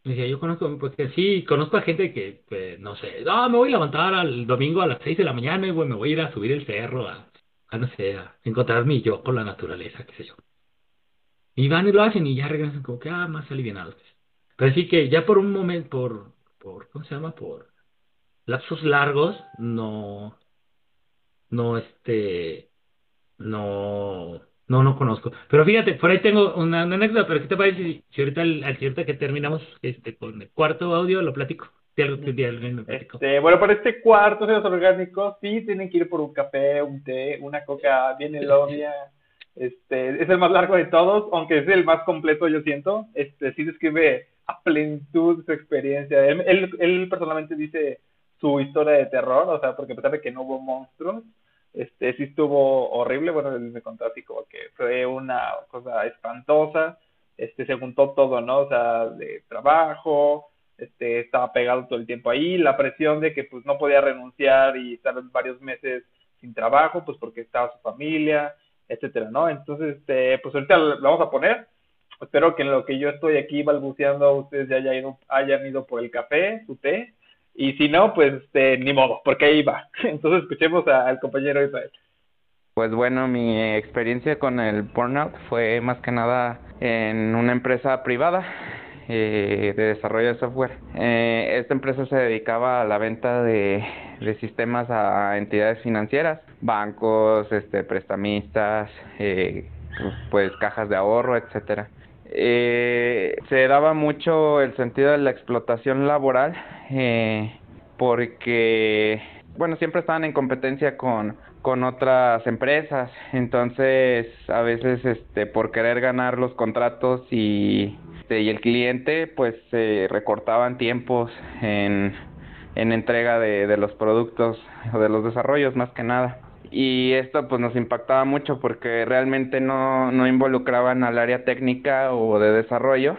B: Decía, yo conozco, porque sí, conozco a gente que, no sé, no, me voy a levantar al domingo a las 6 de la mañana y me voy a ir a subir el cerro, a, no sé, a encontrar mi yo con la naturaleza, qué sé yo. Y van y lo hacen y ya regresan como que, ah, más alivianados. Pero sí que ya por un momento, por, por, ¿cómo se llama? Por lapsos largos, no, no, este, no, no, no conozco. Pero fíjate, por ahí tengo una, anécdota, pero ¿qué te parece si, ahorita, al, al que terminamos este, con el cuarto audio lo platico?
A: Este, bueno, para este cuarto de los orgánicos, sí tienen que ir por un café, un té, una coca bien elodia. Este, es el más largo de todos, aunque es el más completo, yo siento. Este, sí describe a plenitud su experiencia. Él, él, personalmente dice su historia de terror, o sea, porque a de que no hubo monstruos, este, sí estuvo horrible. Bueno, me contó así como que fue una cosa espantosa. Este, se juntó todo, ¿no? O sea, de trabajo, este, estaba pegado todo el tiempo ahí, la presión de que pues no podía renunciar y estar varios meses sin trabajo, pues porque estaba su familia, etcétera, ¿no? Entonces, este, pues ahorita lo vamos a poner. Espero que en lo que yo estoy aquí balbuceando, ustedes ya hayan ido, hayan ido por el café, su té, y si no, pues este, ni modo, porque ahí va. Entonces escuchemos al compañero Israel.
G: Pues bueno, mi experiencia con el burnout fue más que nada en una empresa privada eh, de desarrollo de software. Eh, esta empresa se dedicaba a la venta de, sistemas a entidades financieras, bancos, este, prestamistas, eh, pues cajas de ahorro, etcétera. Se daba mucho el sentido de la explotación laboral porque, bueno, siempre estaban en competencia con con otras empresas. Entonces a veces este por querer ganar los contratos y este, y el cliente pues se recortaban tiempos en, en entrega de, de los productos o de los desarrollos más que nada y esto pues nos impactaba mucho porque realmente no, no involucraban al área técnica o de desarrollo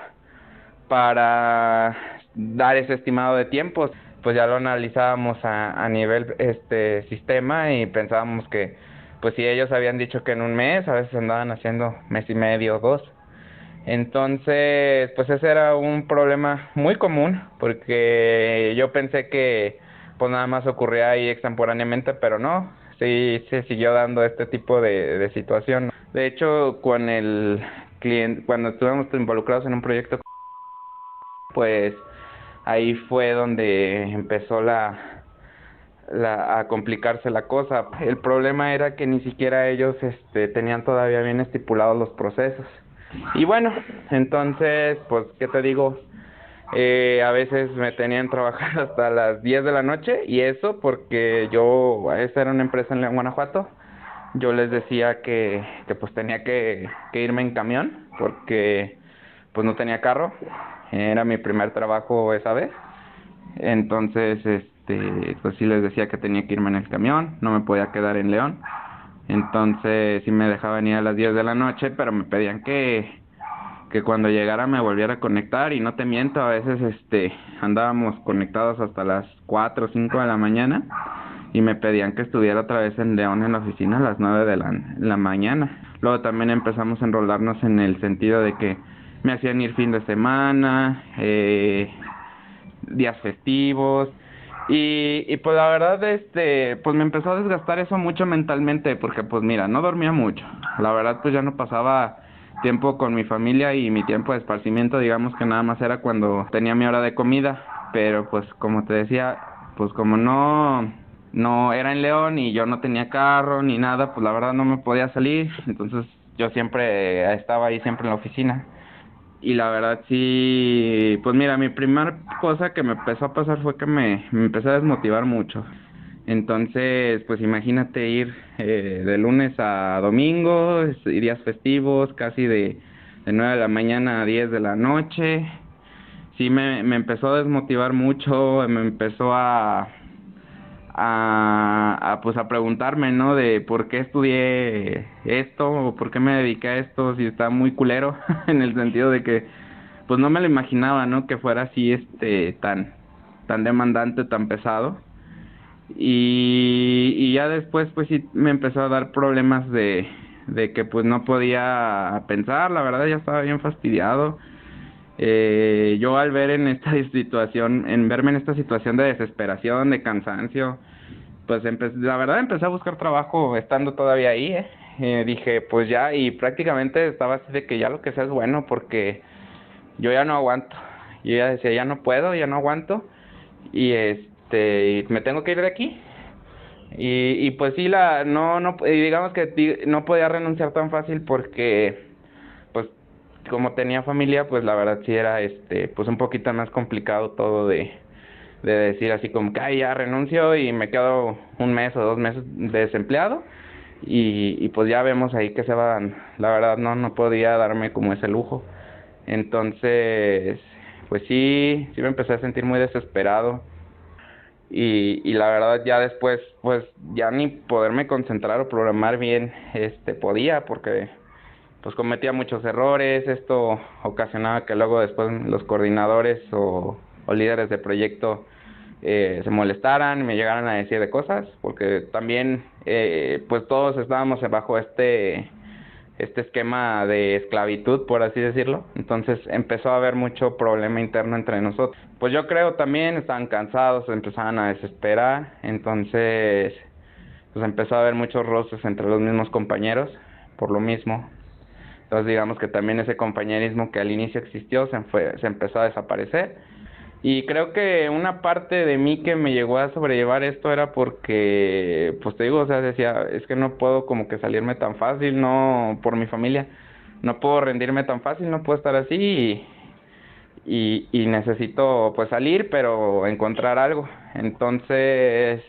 G: para dar ese estimado de tiempos pues ya lo analizábamos a, a nivel este sistema y pensábamos que pues si ellos habían dicho que en un mes a veces andaban haciendo mes y medio o dos. Entonces, pues ese era un problema muy común porque yo pensé que pues nada más ocurría ahí extemporáneamente, pero no, sí se siguió dando este tipo de, situación. De hecho, con el cliente, cuando estuvimos involucrados en un proyecto, pues ahí fue donde empezó la, la, a complicarse la cosa. El problema era que ni siquiera ellos este, tenían todavía bien estipulados los procesos. Y bueno, entonces, pues, ¿qué te digo? Eh, a veces me tenían trabajar hasta las 10 de la noche y eso porque yo, esa era una empresa en León, Guanajuato, yo les decía que, que pues tenía que, que irme en camión porque pues no tenía carro, era mi primer trabajo esa vez, entonces este pues sí les decía que tenía que irme en el camión, no me podía quedar en León. Entonces sí me dejaban ir a las 10 de la noche, pero me pedían que, que cuando llegara me volviera a conectar y no te miento, a veces este andábamos conectados hasta las 4 o 5 de la mañana y me pedían que estuviera otra vez en León en la oficina a las 9 de la, la mañana. Luego también empezamos a enrolarnos en el sentido de que me hacían ir fin de semana, eh, días festivos, y, y pues la verdad, este, pues me empezó a desgastar eso mucho mentalmente, porque pues mira, no dormía mucho. La verdad, pues ya no pasaba tiempo con mi familia y mi tiempo de esparcimiento, digamos que nada más era cuando tenía mi hora de comida. Pero pues como te decía, pues como no, no era en León y yo no tenía carro ni nada, pues la verdad no me podía salir. Entonces yo siempre estaba ahí, siempre en la oficina y la verdad sí, pues mira, mi primera cosa que me empezó a pasar fue que me, me empecé a desmotivar mucho. Entonces, pues imagínate ir eh, de lunes a domingo, y días festivos, casi de, de 9 de la mañana a 10 de la noche. Sí, me, me empezó a desmotivar mucho, me empezó a, a, a, pues a preguntarme, ¿no? De por qué estudié esto o por qué me dediqué a esto, si está muy culero, en el sentido de que pues no me lo imaginaba, ¿no? Que fuera así, este, tan, tan demandante, tan pesado. Y, y ya después pues sí me empezó a dar problemas de, de que pues no podía pensar, la verdad ya estaba bien fastidiado eh, yo al ver en esta situación, en verme en esta situación de desesperación, de cansancio, pues la verdad empecé a buscar trabajo estando todavía ahí, ¿eh? eh, dije, pues ya, y prácticamente estaba así de que ya lo que sea es bueno, porque yo ya no aguanto. Yo ya decía, ya no puedo, ya no aguanto, y este, me tengo que ir de aquí. Y, y pues sí, la, no, no, digamos que no podía renunciar tan fácil porque, pues, como tenía familia, pues la verdad sí era, este, pues un poquito más complicado todo de, de decir así como que Ay, ya renuncio y me quedo un mes o dos meses desempleado y, y pues ya vemos ahí que se van, la verdad no, no podía darme como ese lujo. Entonces, pues sí, sí me empecé a sentir muy desesperado y, y la verdad ya después pues ya ni poderme concentrar o programar bien este podía porque pues cometía muchos errores, esto ocasionaba que luego después los coordinadores o, líderes de proyecto eh, se molestaran, me llegaran a decir de cosas, porque también eh, pues todos estábamos bajo este este esquema de esclavitud, por así decirlo. Entonces empezó a haber mucho problema interno entre nosotros. Pues yo creo también estaban cansados, empezaban a desesperar, entonces pues empezó a haber muchos roces entre los mismos compañeros por lo mismo. Entonces digamos que también ese compañerismo que al inicio existió se, fue, se empezó a desaparecer y creo que una parte de mí que me llegó a sobrellevar esto era porque, pues te digo, o sea, decía, es que no puedo como que salirme tan fácil, no, por mi familia, no puedo rendirme tan fácil, no puedo estar así y, y, necesito pues salir, pero encontrar algo. Entonces,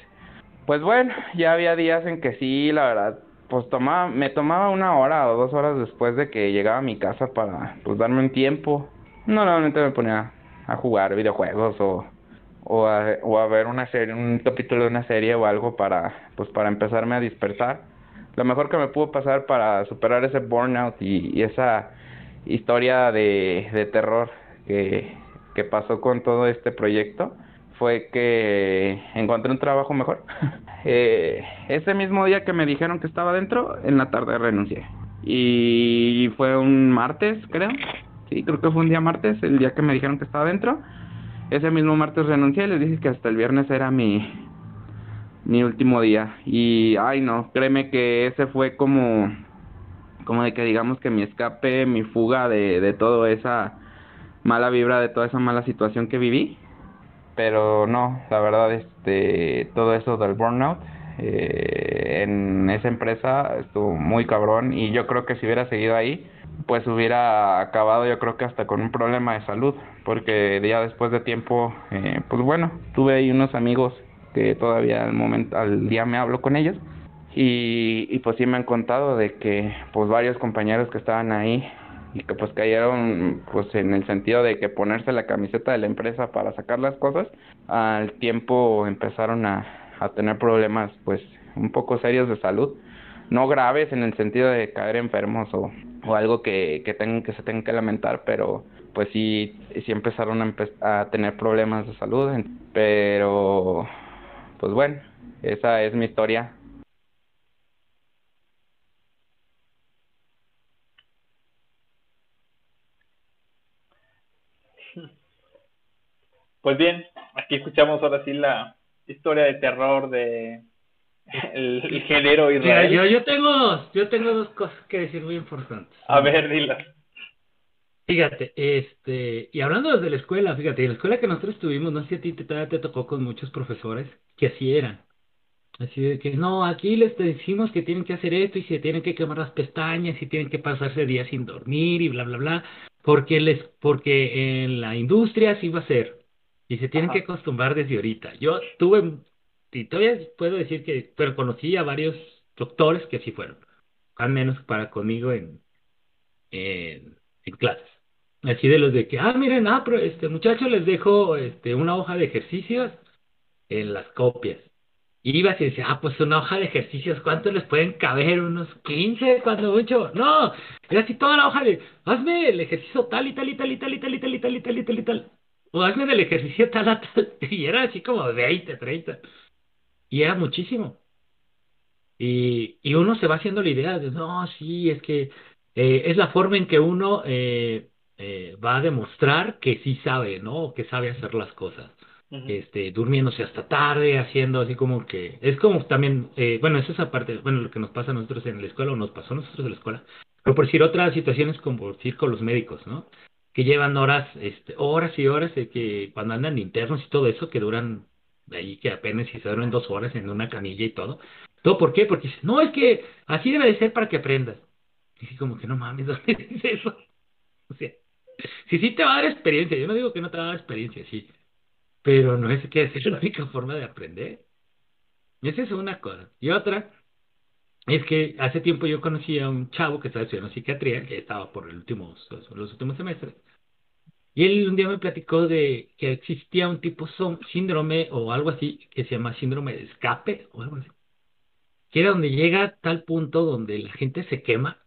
G: pues bueno, ya había días en que sí, la verdad, pues tomaba, me tomaba una hora o dos horas después de que llegaba a mi casa para pues darme un tiempo. No, normalmente me ponía a jugar videojuegos o, o, a, o a ver una serie, un capítulo de una serie o algo para, pues para empezarme a despertar. Lo mejor que me pudo pasar para superar ese burnout y, esa historia de, de terror que, que pasó con todo este proyecto fue que encontré un trabajo mejor. eh, ese mismo día que me dijeron que estaba dentro, en la tarde renuncié. Y fue un martes, creo. Sí, creo que fue un día martes, el día que me dijeron que estaba dentro. Ese mismo martes renuncié y les dije que hasta el viernes era mi, mi último día. Y, ay no, créeme que ese fue como, como de que digamos que mi escape, mi fuga de, de toda esa mala vibra, de toda esa mala situación que viví. Pero no, la verdad, este, todo eso del burnout eh, en esa empresa estuvo muy cabrón y yo creo que si hubiera seguido ahí, pues hubiera acabado yo creo que hasta con un problema de salud, porque ya después de tiempo, eh, pues bueno, tuve ahí unos amigos que todavía al momento, al día me hablo con ellos, y, y pues sí me han contado de que pues varios compañeros que estaban ahí y que pues cayeron pues en el sentido de que ponerse la camiseta de la empresa para sacar las cosas, al tiempo empezaron a, a tener problemas pues un poco serios de salud, no graves en el sentido de caer enfermos o o algo que, que, tengan, que se tengan que lamentar, pero pues sí, sí empezaron a, a tener problemas de salud, pero pues bueno, esa es mi historia.
A: Pues bien, aquí escuchamos ahora sí la historia de terror de el, el género Israel.
B: Mira, yo, yo tengo dos, yo tengo dos cosas que decir muy importantes.
A: A ver, dila.
B: Fíjate, este, y hablando desde la escuela, fíjate, en la escuela que nosotros tuvimos, no sé si a ti te, te tocó con muchos profesores que así eran. Así de que, no, aquí les decimos que tienen que hacer esto y se tienen que quemar las pestañas y tienen que pasarse días sin dormir y bla, bla, bla, porque les, porque en la industria así va a ser. Y se tienen
A: Ajá.
B: que acostumbrar desde ahorita. Yo tuve y todavía puedo decir que, pero conocí a varios doctores que sí fueron, al menos para conmigo en, en, clases. Así de los de que, ah, miren, ah, pero este muchacho les dejo este, una hoja de ejercicios en las copias. Y ibas y decía, ah, pues una hoja de ejercicios, ¿cuántos les pueden caber? ¿Unos 15? cuando mucho? No, era así toda la hoja de, hazme el ejercicio tal y tal y tal y tal y tal y tal y tal y tal y tal y tal. O hazme del ejercicio tal a tal. Y era así como 20, 30. Y era muchísimo. Y, y uno se va haciendo la idea de, no, sí, es que eh, es la forma en que uno eh, eh, va a demostrar que sí sabe, ¿no? Que sabe hacer las cosas. este, durmiéndose hasta tarde, haciendo así como que, es como también, eh, bueno, eso es aparte, bueno, lo que nos pasa a nosotros en la escuela, o nos pasó a nosotros en la escuela, pero por decir otras situaciones como por decir con los médicos, ¿no? Que llevan horas, este, horas y horas de que cuando andan internos y todo eso, que duran ahí que apenas se duermen dos horas en una camilla y todo. ¿Todo por qué? Porque no, es que así debe de ser para que aprendas. Y como que no mames, ¿dónde dice eso? O sea, si sí te va a dar experiencia, yo no digo que no te va a dar experiencia, sí, pero no es que es la única forma de aprender. Esa es una cosa. Y otra es que hace tiempo yo conocí a un chavo que estaba estudiando psiquiatría, que estaba por el último, los últimos semestres, y él un día me platicó de que existía un tipo síndrome o algo así que se llama síndrome de escape o algo así. Que era donde llega a tal punto donde la gente se quema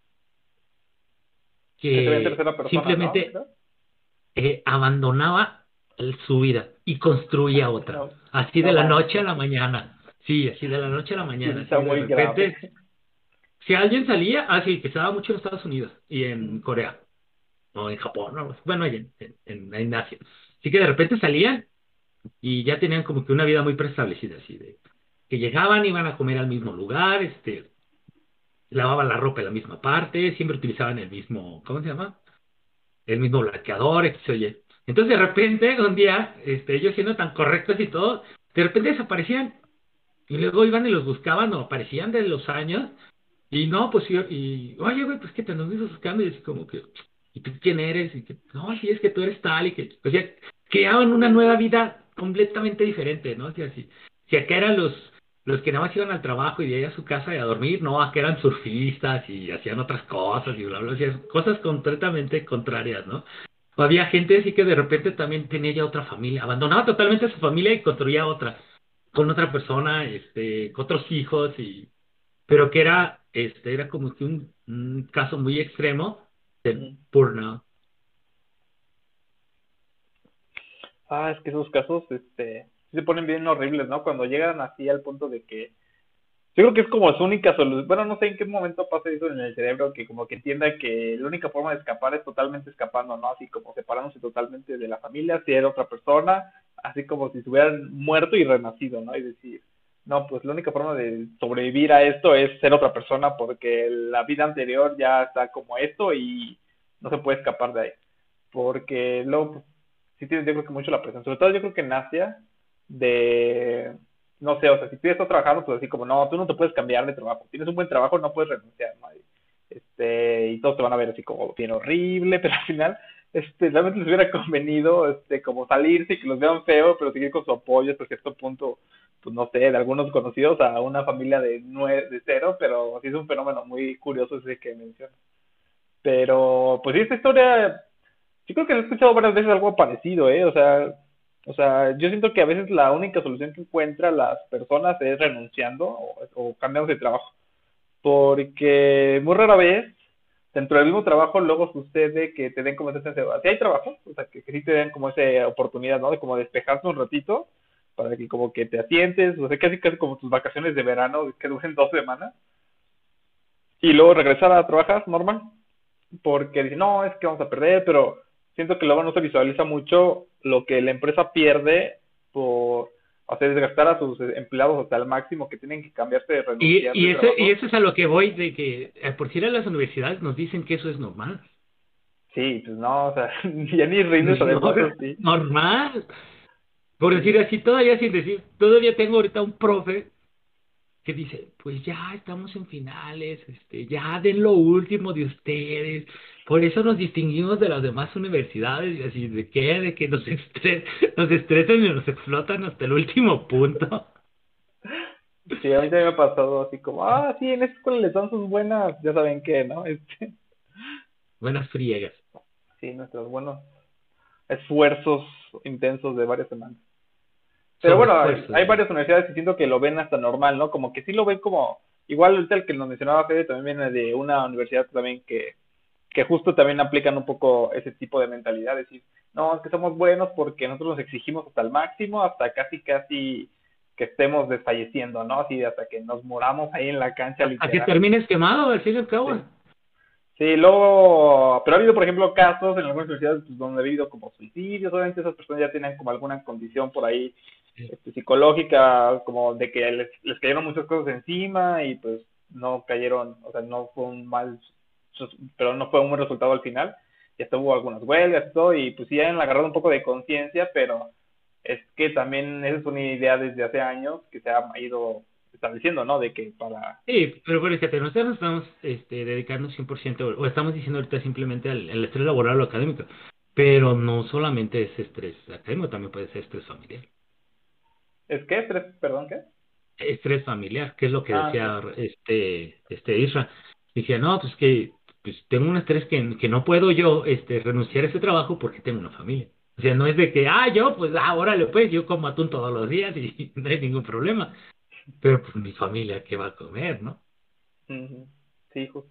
B: que simplemente eh, abandonaba su vida y construía otra. Así de la noche a la mañana. Sí, así de la noche a la mañana. Si alguien salía, ah, que se daba mucho en Estados Unidos y en Corea, en Japón, no, bueno, en, en, en, Asia. Así que de repente salían y ya tenían como que una vida muy preestablecida, así de que llegaban, iban a comer al mismo lugar, este, lavaban la ropa en la misma parte, siempre utilizaban el mismo, ¿cómo se llama? El mismo blanqueador, etc. Entonces de repente, un día, este, ellos siendo tan correctos y todo, de repente desaparecían. Y luego iban y los buscaban o aparecían de los años. Y no, pues yo, y, oye, güey, pues que te nos buscando. Y así como que, ¿y tú quién eres? Y que, no, sí, es que tú eres tal. Y que, o sea, creaban una nueva vida completamente diferente, ¿no? O sea, si, acá eran los, los que nada más iban al trabajo y de ahí a su casa y a dormir, no, a que eran surfistas y hacían otras cosas y bla, bla, bla, cosas completamente contrarias, ¿no? O había gente así que de repente también tenía ya otra familia, abandonaba totalmente su familia y construía otra, con otra persona, este, con otros hijos y, pero que era, este, era como que un caso muy extremo de burnout.
A: Ah, es que esos casos, este, se ponen bien horribles, ¿no? Cuando llegan así al punto de que yo creo que es como su única solución. Bueno, no sé en qué momento pasa eso en el cerebro, que como que entienda que la única forma de escapar es totalmente escapando, ¿no? Así como separándose totalmente de la familia, si era otra persona, así como si se hubieran muerto y renacido, ¿no? Y decir, no, pues la única forma de sobrevivir a esto es ser otra persona porque la vida anterior ya está como esto y no se puede escapar de ahí. Porque luego, pues, sí tiene yo creo que mucho la presión. Sobre todo yo creo que en de, no sé, o sea, si tú estás trabajando, pues así como, no, tú no te puedes cambiar de trabajo, tienes un buen trabajo, no puedes renunciar, ¿no? Este, y todos te van a ver así como bien horrible, pero al final, este, realmente les hubiera convenido, este, como salirse y que los vean feo, pero seguir con su apoyo hasta cierto punto, pues no sé, de algunos conocidos a una familia de nueve, de cero, pero sí es un fenómeno muy curioso ese que mencionas. Pero, pues sí, esta historia, yo creo que he escuchado varias veces algo parecido, ¿eh? O sea, o sea, yo siento que a veces la única solución que encuentra las personas es renunciando o, o cambiando de trabajo. Porque muy rara vez, dentro del mismo trabajo, luego sucede que te den como sensación. Si hay trabajo, o sea, que, sí te den como esa oportunidad, ¿no? De como despejarse un ratito para que como que te asientes, o sea, casi casi como tus vacaciones de verano que duren dos semanas. Y luego regresar a trabajar normal. Porque dicen, no, es que vamos a perder, pero siento que luego no se visualiza mucho lo que la empresa pierde por hacer desgastar a sus empleados hasta el máximo que tienen que cambiarse de.
B: Y, y, eso, y eso es a lo que voy, de que eh, por si a las universidades nos dicen que eso es normal.
A: Sí, pues no, o sea, ya ni rindes
B: no, sí. Normal. Por decir así, todavía sin decir, todavía tengo ahorita un profe que dice, pues ya estamos en finales, este, ya den lo último de ustedes, por eso nos distinguimos de las demás universidades, y así, ¿de qué? De que nos, estres nos estresan y nos explotan hasta el último punto.
A: Sí, a mí también me ha pasado así como, ah, sí, en esta escuela les dan sus buenas, ya saben qué, ¿no? Este...
B: Buenas friegas.
A: Sí, nuestros buenos esfuerzos intensos de varias semanas. Pero bueno, hay, varias universidades que siento que lo ven hasta normal, ¿no? Como que sí lo ven como, igual el que nos mencionaba Fede también viene de una universidad también que que justo también aplican un poco ese tipo de mentalidad, decir, no, es que somos buenos porque nosotros nos exigimos hasta el máximo, hasta casi, casi que estemos desfalleciendo, ¿no? Así hasta que nos moramos ahí en la cancha.
B: Literal. A que termines quemado, al fin y al cabo.
A: Sí, luego, pero ha habido, por ejemplo, casos en algunas universidades pues, donde ha habido como suicidios, obviamente esas personas ya tienen como alguna condición por ahí este, psicológica, como de que les, les cayeron muchas cosas encima y pues no cayeron, o sea, no fue un mal, pero no fue un buen resultado al final, ya hubo algunas huelgas y todo, y pues sí han agarrado un poco de conciencia, pero es que también esa es una idea desde hace años que se ha ido estableciendo, ¿no? De que para...
B: Sí, pero fíjate, nosotros nos estamos este, dedicando 100%, o estamos diciendo ahorita simplemente al, estrés laboral o académico, pero no solamente es estrés académico, también puede ser estrés familiar.
A: ¿Es qué? ¿Estrés? ¿Perdón qué?
B: Estrés familiar, que es lo que ah, decía este, este Isra. Decía, no, pues que pues tengo un estrés que, que no puedo yo este, renunciar a ese trabajo porque tengo una familia. O sea, no es de que, ah, yo, pues, ah, órale, pues, yo como atún todos los días y no hay ningún problema. Pero pues mi familia, ¿qué va a comer, no?
A: Sí, justo.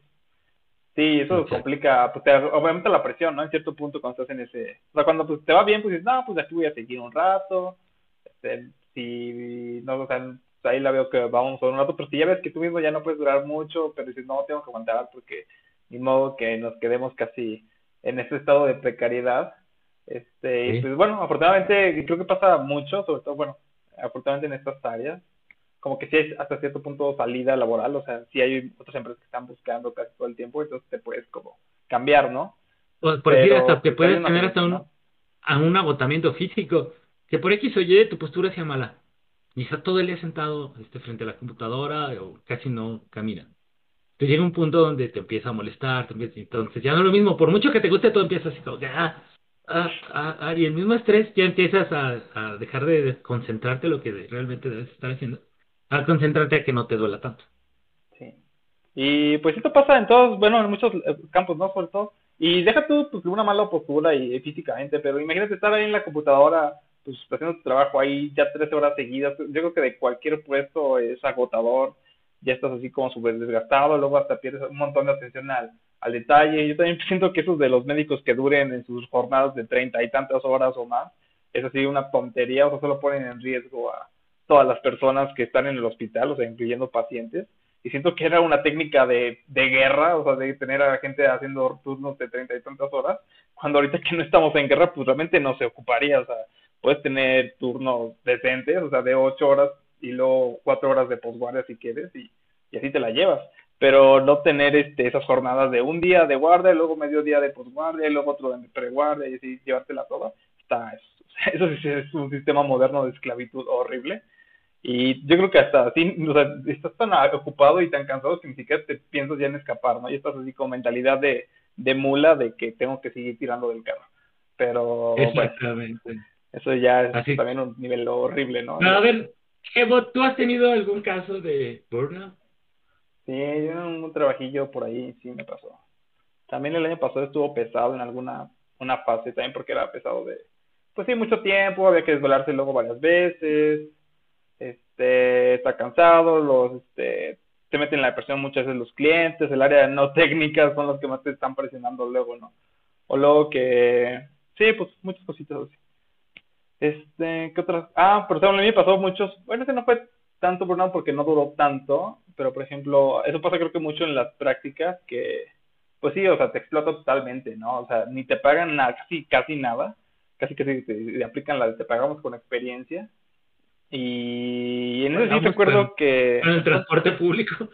A: Sí, eso complica, pues te, obviamente la presión, ¿no? En cierto punto cuando estás en ese... O sea, cuando pues, te va bien, pues dices, no, pues aquí voy a seguir un rato. Este, si no, o sea, pues, ahí la veo que vamos a un rato, pero si ya ves que tú mismo ya no puedes durar mucho, pero dices, no, tengo que aguantar porque ni modo que nos quedemos casi en ese estado de precariedad. Este, y pues bueno, afortunadamente creo que pasa mucho, sobre todo, bueno, afortunadamente en estas áreas, como que sí hay hasta cierto punto salida laboral, o sea, sí hay otras empresas que están buscando casi todo el tiempo, entonces te puedes como cambiar, ¿no?
B: Pues por decir, hasta que puedes tener hasta un, a un agotamiento físico, que por X o Y tu postura sea mala, y está todo el día sentado este, frente a la computadora o casi no camina. Te llega un punto donde te empieza a molestar, entonces ya no es lo mismo, por mucho que te guste todo empieza así como ah, ah, ah, ah, y el mismo estrés ya empiezas a, dejar de concentrarte en lo que realmente debes estar haciendo a concentrarte a que no te duela tanto.
A: Sí. Y pues esto pasa en todos, bueno, en muchos eh, campos, ¿no? Sobre todo. Y deja tú pues, una mala postura y físicamente, pero imagínate estar ahí en la computadora, pues haciendo tu trabajo ahí ya 13 horas seguidas. Yo creo que de cualquier puesto es agotador, ya estás así como súper desgastado, luego hasta pierdes un montón de atención al, al detalle. Yo también siento que esos de los médicos que duren en sus jornadas de 30 y tantas horas o más, es así una tontería, o sea, solo ponen en riesgo a, todas las personas que están en el hospital, o sea, incluyendo pacientes. Y siento que era una técnica de, de guerra, o sea, de tener a la gente haciendo turnos de treinta y tantas horas, cuando ahorita que no estamos en guerra, pues realmente no se ocuparía, o sea, puedes tener turnos decentes, o sea, de ocho horas y luego cuatro horas de posguardia si quieres, y, así te la llevas pero no tener este, esas jornadas de un día de guardia, luego medio día de posguardia, y luego otro de preguardia, y así llevártela toda, está, eso sí es un sistema moderno de esclavitud horrible, y yo creo que hasta así, o sea, estás tan ocupado y tan cansado que ni siquiera te piensas ya en escapar, ¿no? Y estás así con mentalidad de, de mula de que tengo que seguir tirando del carro. Pero, Exactamente. Eso ya es también un nivel horrible, ¿no?
B: a ver, Evo, ¿tú has tenido algún caso de burnout?
A: Sí, yo en un trabajillo por ahí sí me pasó. También el año pasado estuvo pesado en alguna una fase también porque era pesado de, pues sí, mucho tiempo, había que desvelarse luego varias veces, este, está cansado, los, este, te meten la presión muchas veces los clientes, el área no técnica son los que más te están presionando luego, ¿no? O luego que, sí, pues muchas cositas así. Este, ¿qué otras? Ah, por ejemplo, a mí me pasó muchos, bueno, ese no fue tanto burnout porque no duró tanto, pero por ejemplo, eso pasa creo que mucho en las prácticas que, pues sí, o sea, te explota totalmente, ¿no? O sea, ni te pagan nada, casi, casi nada, casi que te, te aplican la de te pagamos con experiencia, y en ese sí recuerdo que...
B: En el transporte público.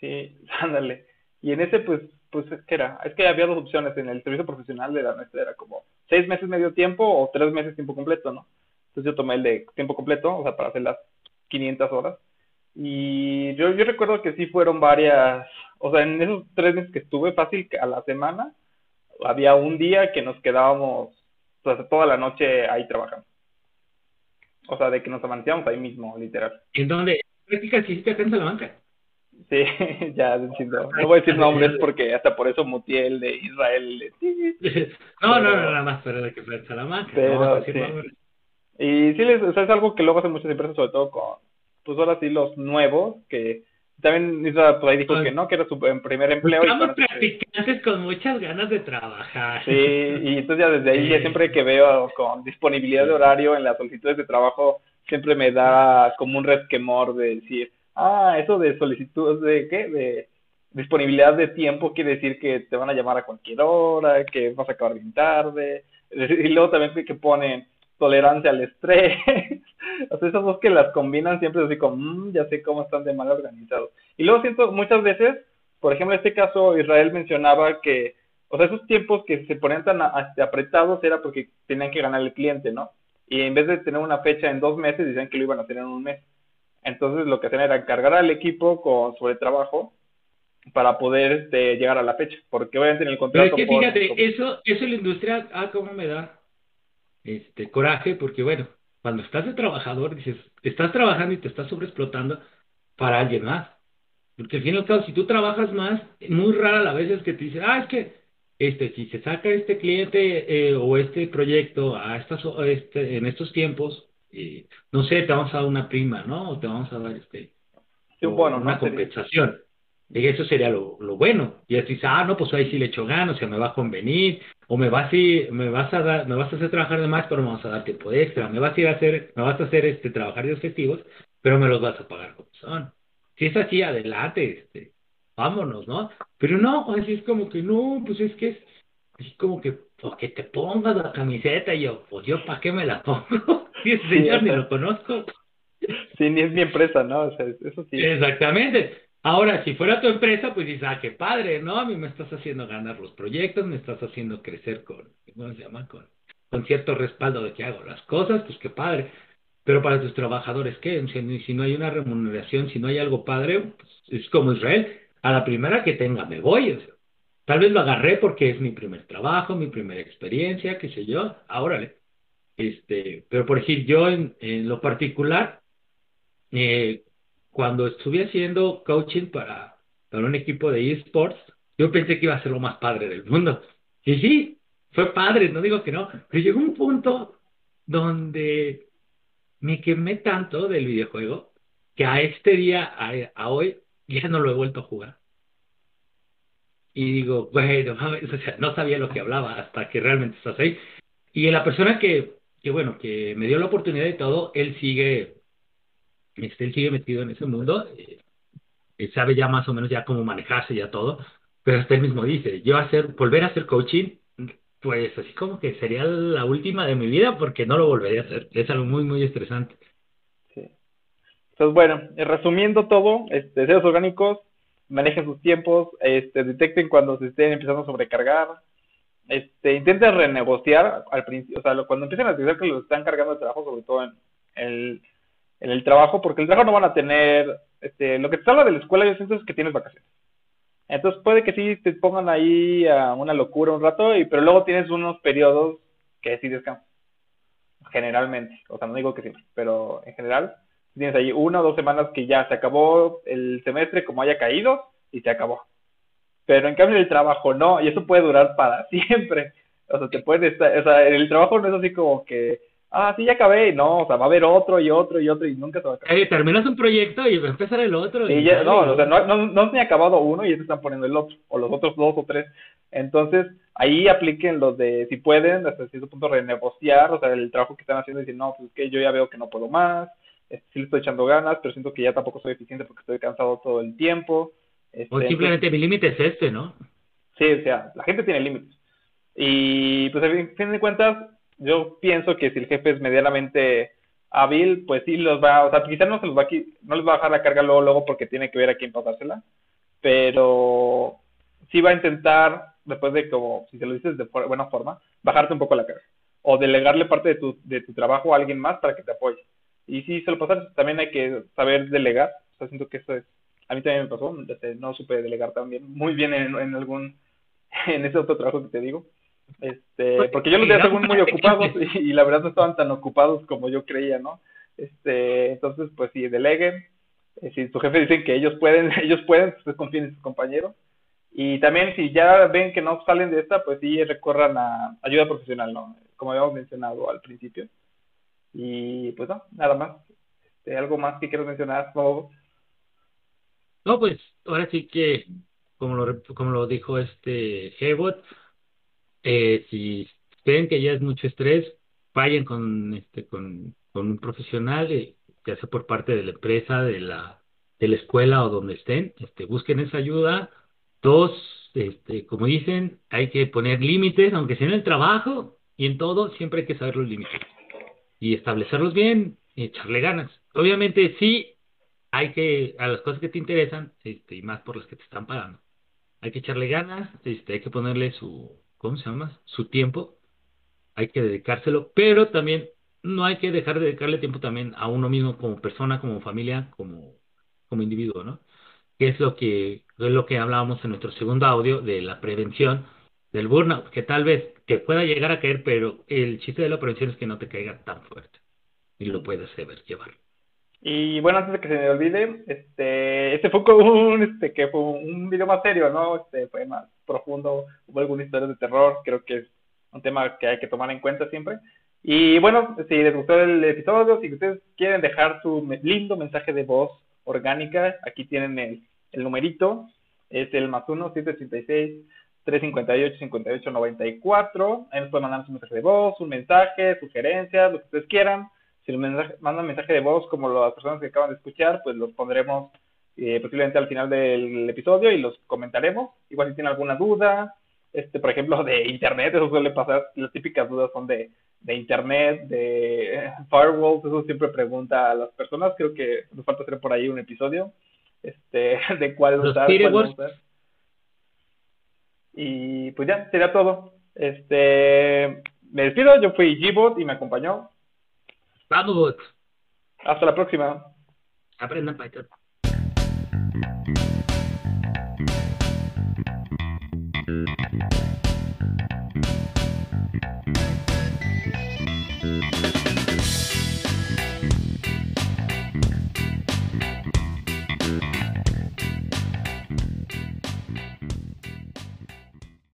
A: Sí, ándale. Y en ese, pues, pues, ¿qué era? Es que había dos opciones. En el servicio profesional de la era como seis meses medio tiempo o tres meses tiempo completo, ¿no? Entonces yo tomé el de tiempo completo, o sea, para hacer las 500 horas. Y yo, yo recuerdo que sí fueron varias, o sea, en esos tres meses que estuve fácil a la semana, había un día que nos quedábamos pues, toda la noche ahí trabajando. O sea, de que nos amanecíamos ahí mismo, literal.
B: ¿En dónde? ¿Prácticas hiciste acá en Salamanca?
A: Sí, ya diciendo, no voy a decir nombres porque hasta por eso mutié el de Israel.
B: no, no, no, nada más, pero de que fue Salamanca. Pero, sí.
A: Y sí, les, o sea, es algo que luego hacen muchas empresas, sobre todo con, pues ahora sí, los nuevos, que también Isra por ahí dijo que no, que era su primer empleo.
B: Estamos y practicantes con muchas ganas de trabajar.
A: Sí, y entonces ya desde ahí, ya siempre que veo con disponibilidad de horario en las solicitudes de trabajo, siempre me da como un resquemor de decir, ah, eso de solicitud, ¿de qué? De disponibilidad de tiempo quiere decir que te van a llamar a cualquier hora, que vas a acabar bien tarde, y luego también que ponen tolerancia al estrés, o sea, esas dos que las combinan siempre así como, mmm, ya sé cómo están de mal organizados. Y luego siento muchas veces, por ejemplo, en este caso Israel mencionaba que, o sea, esos tiempos que se ponían tan apretados era porque tenían que ganar el cliente, ¿no? Y en vez de tener una fecha en dos meses, decían que lo iban a tener en un mes. Entonces lo que hacían era cargar al equipo con sobre trabajo para poder este, llegar a la fecha, porque obviamente en el contrato...
B: Pero es que fíjate, eso, eso la industria, ah, cómo me da este coraje, porque bueno, cuando estás de trabajador, dices, estás trabajando y te estás sobreexplotando para alguien más. Porque al fin y al cabo, si tú trabajas más, muy rara la vez es que te dicen, ah, es que este, si se saca este cliente eh, o este proyecto a estas, este, en estos tiempos, eh, no sé, te vamos a dar una prima, ¿no? O te vamos a dar este,
A: bueno,
B: una compensación. Y eso sería lo, lo bueno. Y así dices, ah, no, pues ahí sí le echo ganas, o sea, me va a convenir, o me vas, y, me vas a dar, me vas a hacer trabajar de más, pero me vas a dar tiempo extra, me vas a ir a hacer, me vas a hacer este trabajar días festivos, pero me los vas a pagar como son. Si es así, adelante, este, vámonos, ¿no? Pero no, así es como que no, pues es que es, es como que, pues que te pongas la camiseta y yo, pues yo, ¿para qué me la pongo? si ese señor ni lo conozco.
A: Sí, ni es mi empresa, ¿no? O sea, eso sí.
B: Exactamente. Ahora, si fuera tu empresa, pues dices, ah, qué padre, ¿no? A mí me estás haciendo ganar los proyectos, me estás haciendo crecer con, ¿cómo se llama? Con, con cierto respaldo de que hago las cosas, pues qué padre. Pero para tus trabajadores, ¿qué? Si, si no hay una remuneración, si no hay algo padre, pues es como Israel. A la primera que tenga me voy. O sea, tal vez lo agarré porque es mi primer trabajo, mi primera experiencia, qué sé yo. Ahora, este, pero por decir, yo en, lo particular, eh, cuando estuve haciendo coaching para, para un equipo de esports, yo pensé que iba a ser lo más padre del mundo. Y sí, fue padre, no digo que no, pero llegó un punto donde me quemé tanto del videojuego que a este día, a, hoy, ya no lo he vuelto a jugar. Y digo, bueno, o sea, no sabía lo que hablaba hasta que realmente estás ahí. Y la persona que, que, bueno, que me dio la oportunidad y todo, él sigue este, él sigue metido en ese mundo, eh, sabe ya más o menos ya cómo manejarse ya todo, pero hasta él mismo dice, yo hacer, volver a hacer coaching, pues así como que sería la última de mi vida porque no lo volvería a hacer, es algo muy, muy estresante.
A: Entonces, bueno, eh, resumiendo todo, este, deseos orgánicos, manejen sus tiempos, este, detecten cuando se estén empezando a sobrecargar, este, intenten renegociar al principio, o sea, cuando empiecen a decir que lo están cargando de trabajo, sobre todo en el el trabajo, porque el trabajo no van a tener, este, lo que te habla de la escuela yo siento es que tienes vacaciones. Entonces puede que sí te pongan ahí a una locura un rato, y, pero luego tienes unos periodos que sí descansan. Generalmente, o sea, no digo que siempre, pero en general tienes ahí una o dos semanas que ya se acabó el semestre como haya caído y se acabó. Pero en cambio el trabajo no, y eso puede durar para siempre. O sea, te puede estar, o sea, el trabajo no es así como que ah, sí, ya acabé, no, o sea, va a haber otro y otro y otro y nunca se va a acabar.
B: Eh, terminas un proyecto y va a empezar el otro.
A: Y ya, no, o sea, no, no, no se ha acabado uno y ya se están poniendo el otro, o los otros dos o tres. Entonces, ahí apliquen los de, si pueden, hasta cierto punto renegociar, o sea, el trabajo que están haciendo y decir, no, pues que yo ya veo que no puedo más, sí le estoy echando ganas, pero siento que ya tampoco soy eficiente porque estoy cansado todo el tiempo.
B: Este, o simplemente mi límite es este, ¿no?
A: Sí, o sea, la gente tiene límites. Y pues a fin de cuentas, yo pienso que si el jefe es medianamente hábil, pues sí los va, o sea, quizás no se los va a, no les va a bajar la carga luego, luego porque tiene que ver a quién pasársela, pero sí va a intentar, después de como, si se lo dices de buena forma, bajarte un poco la carga, o delegarle parte de tu, de tu trabajo a alguien más para que te apoye. Y si se lo pasas, también hay que saber delegar, o sea, siento que eso es, a mí también me pasó, no supe delegar también muy bien en, en algún, en ese otro trabajo que te digo, este, pues, porque yo los veía muy ocupados y, la verdad no estaban tan ocupados como yo creía, ¿no? Este, entonces, pues sí, deleguen. Eh, si su jefe dice que ellos pueden, ellos pueden, pues confíen en sus compañeros. Y también si ya ven que no salen de esta, pues sí recorran a ayuda profesional, ¿no? Como habíamos mencionado al principio. Y pues no, nada más. Este, ¿Algo más que quieras mencionar,
B: No, pues ahora sí que, como lo, como lo dijo este Hebot, eh, si creen que ya es mucho estrés, vayan con, este, con, con un profesional, eh, ya sea por parte de la empresa, de la, de la escuela o donde estén, este, busquen esa ayuda, Dos, este, como dicen, hay que poner límites, aunque sea en el trabajo y en todo, siempre hay que saber los límites. Y establecerlos bien, y echarle ganas. Obviamente sí, hay que, a las cosas que te interesan, este, y más por las que te están pagando, hay que echarle ganas, este, hay que ponerle su, ¿cómo se llama? Su tiempo, hay que dedicárselo, pero también no hay que dejar de dedicarle tiempo también a uno mismo como persona, como familia, como, como individuo, ¿no? Que es lo que, es lo que hablábamos en nuestro segundo audio de la prevención del burnout, que tal vez te pueda llegar a caer, pero el chiste de la prevención es que no te caiga tan fuerte y lo puedes saber llevar.
A: Y bueno, antes de que se me olvide, este, este fue un, este, que fue un video más serio, ¿no? Este, fue más profundo, hubo algunas historias de terror, creo que es un tema que hay que tomar en cuenta siempre. Y bueno, si les gustó el episodio, si ustedes quieren dejar su lindo mensaje de voz orgánica, aquí tienen el, el numerito, es el más 1, 786 358 5894. Ahí nos pueden mandar su mensaje de voz, un mensaje, sugerencias, lo que ustedes quieran. Si nos mandan mensaje de voz como las personas que acaban de escuchar, pues los pondremos eh, posiblemente al final del episodio y los comentaremos. Igual si tienen alguna duda, este, por ejemplo, de internet, eso suele pasar, las típicas dudas son de, de internet, de eh, firewalls, eso siempre pregunta a las personas, creo que nos falta hacer por ahí un episodio, este, de cuál usar, cuál no usar. Y pues ya, sería todo. Este, me despido, yo fui Gbot y me acompañó.
B: Vamos.
A: Hasta la próxima.
B: Aprendan Python.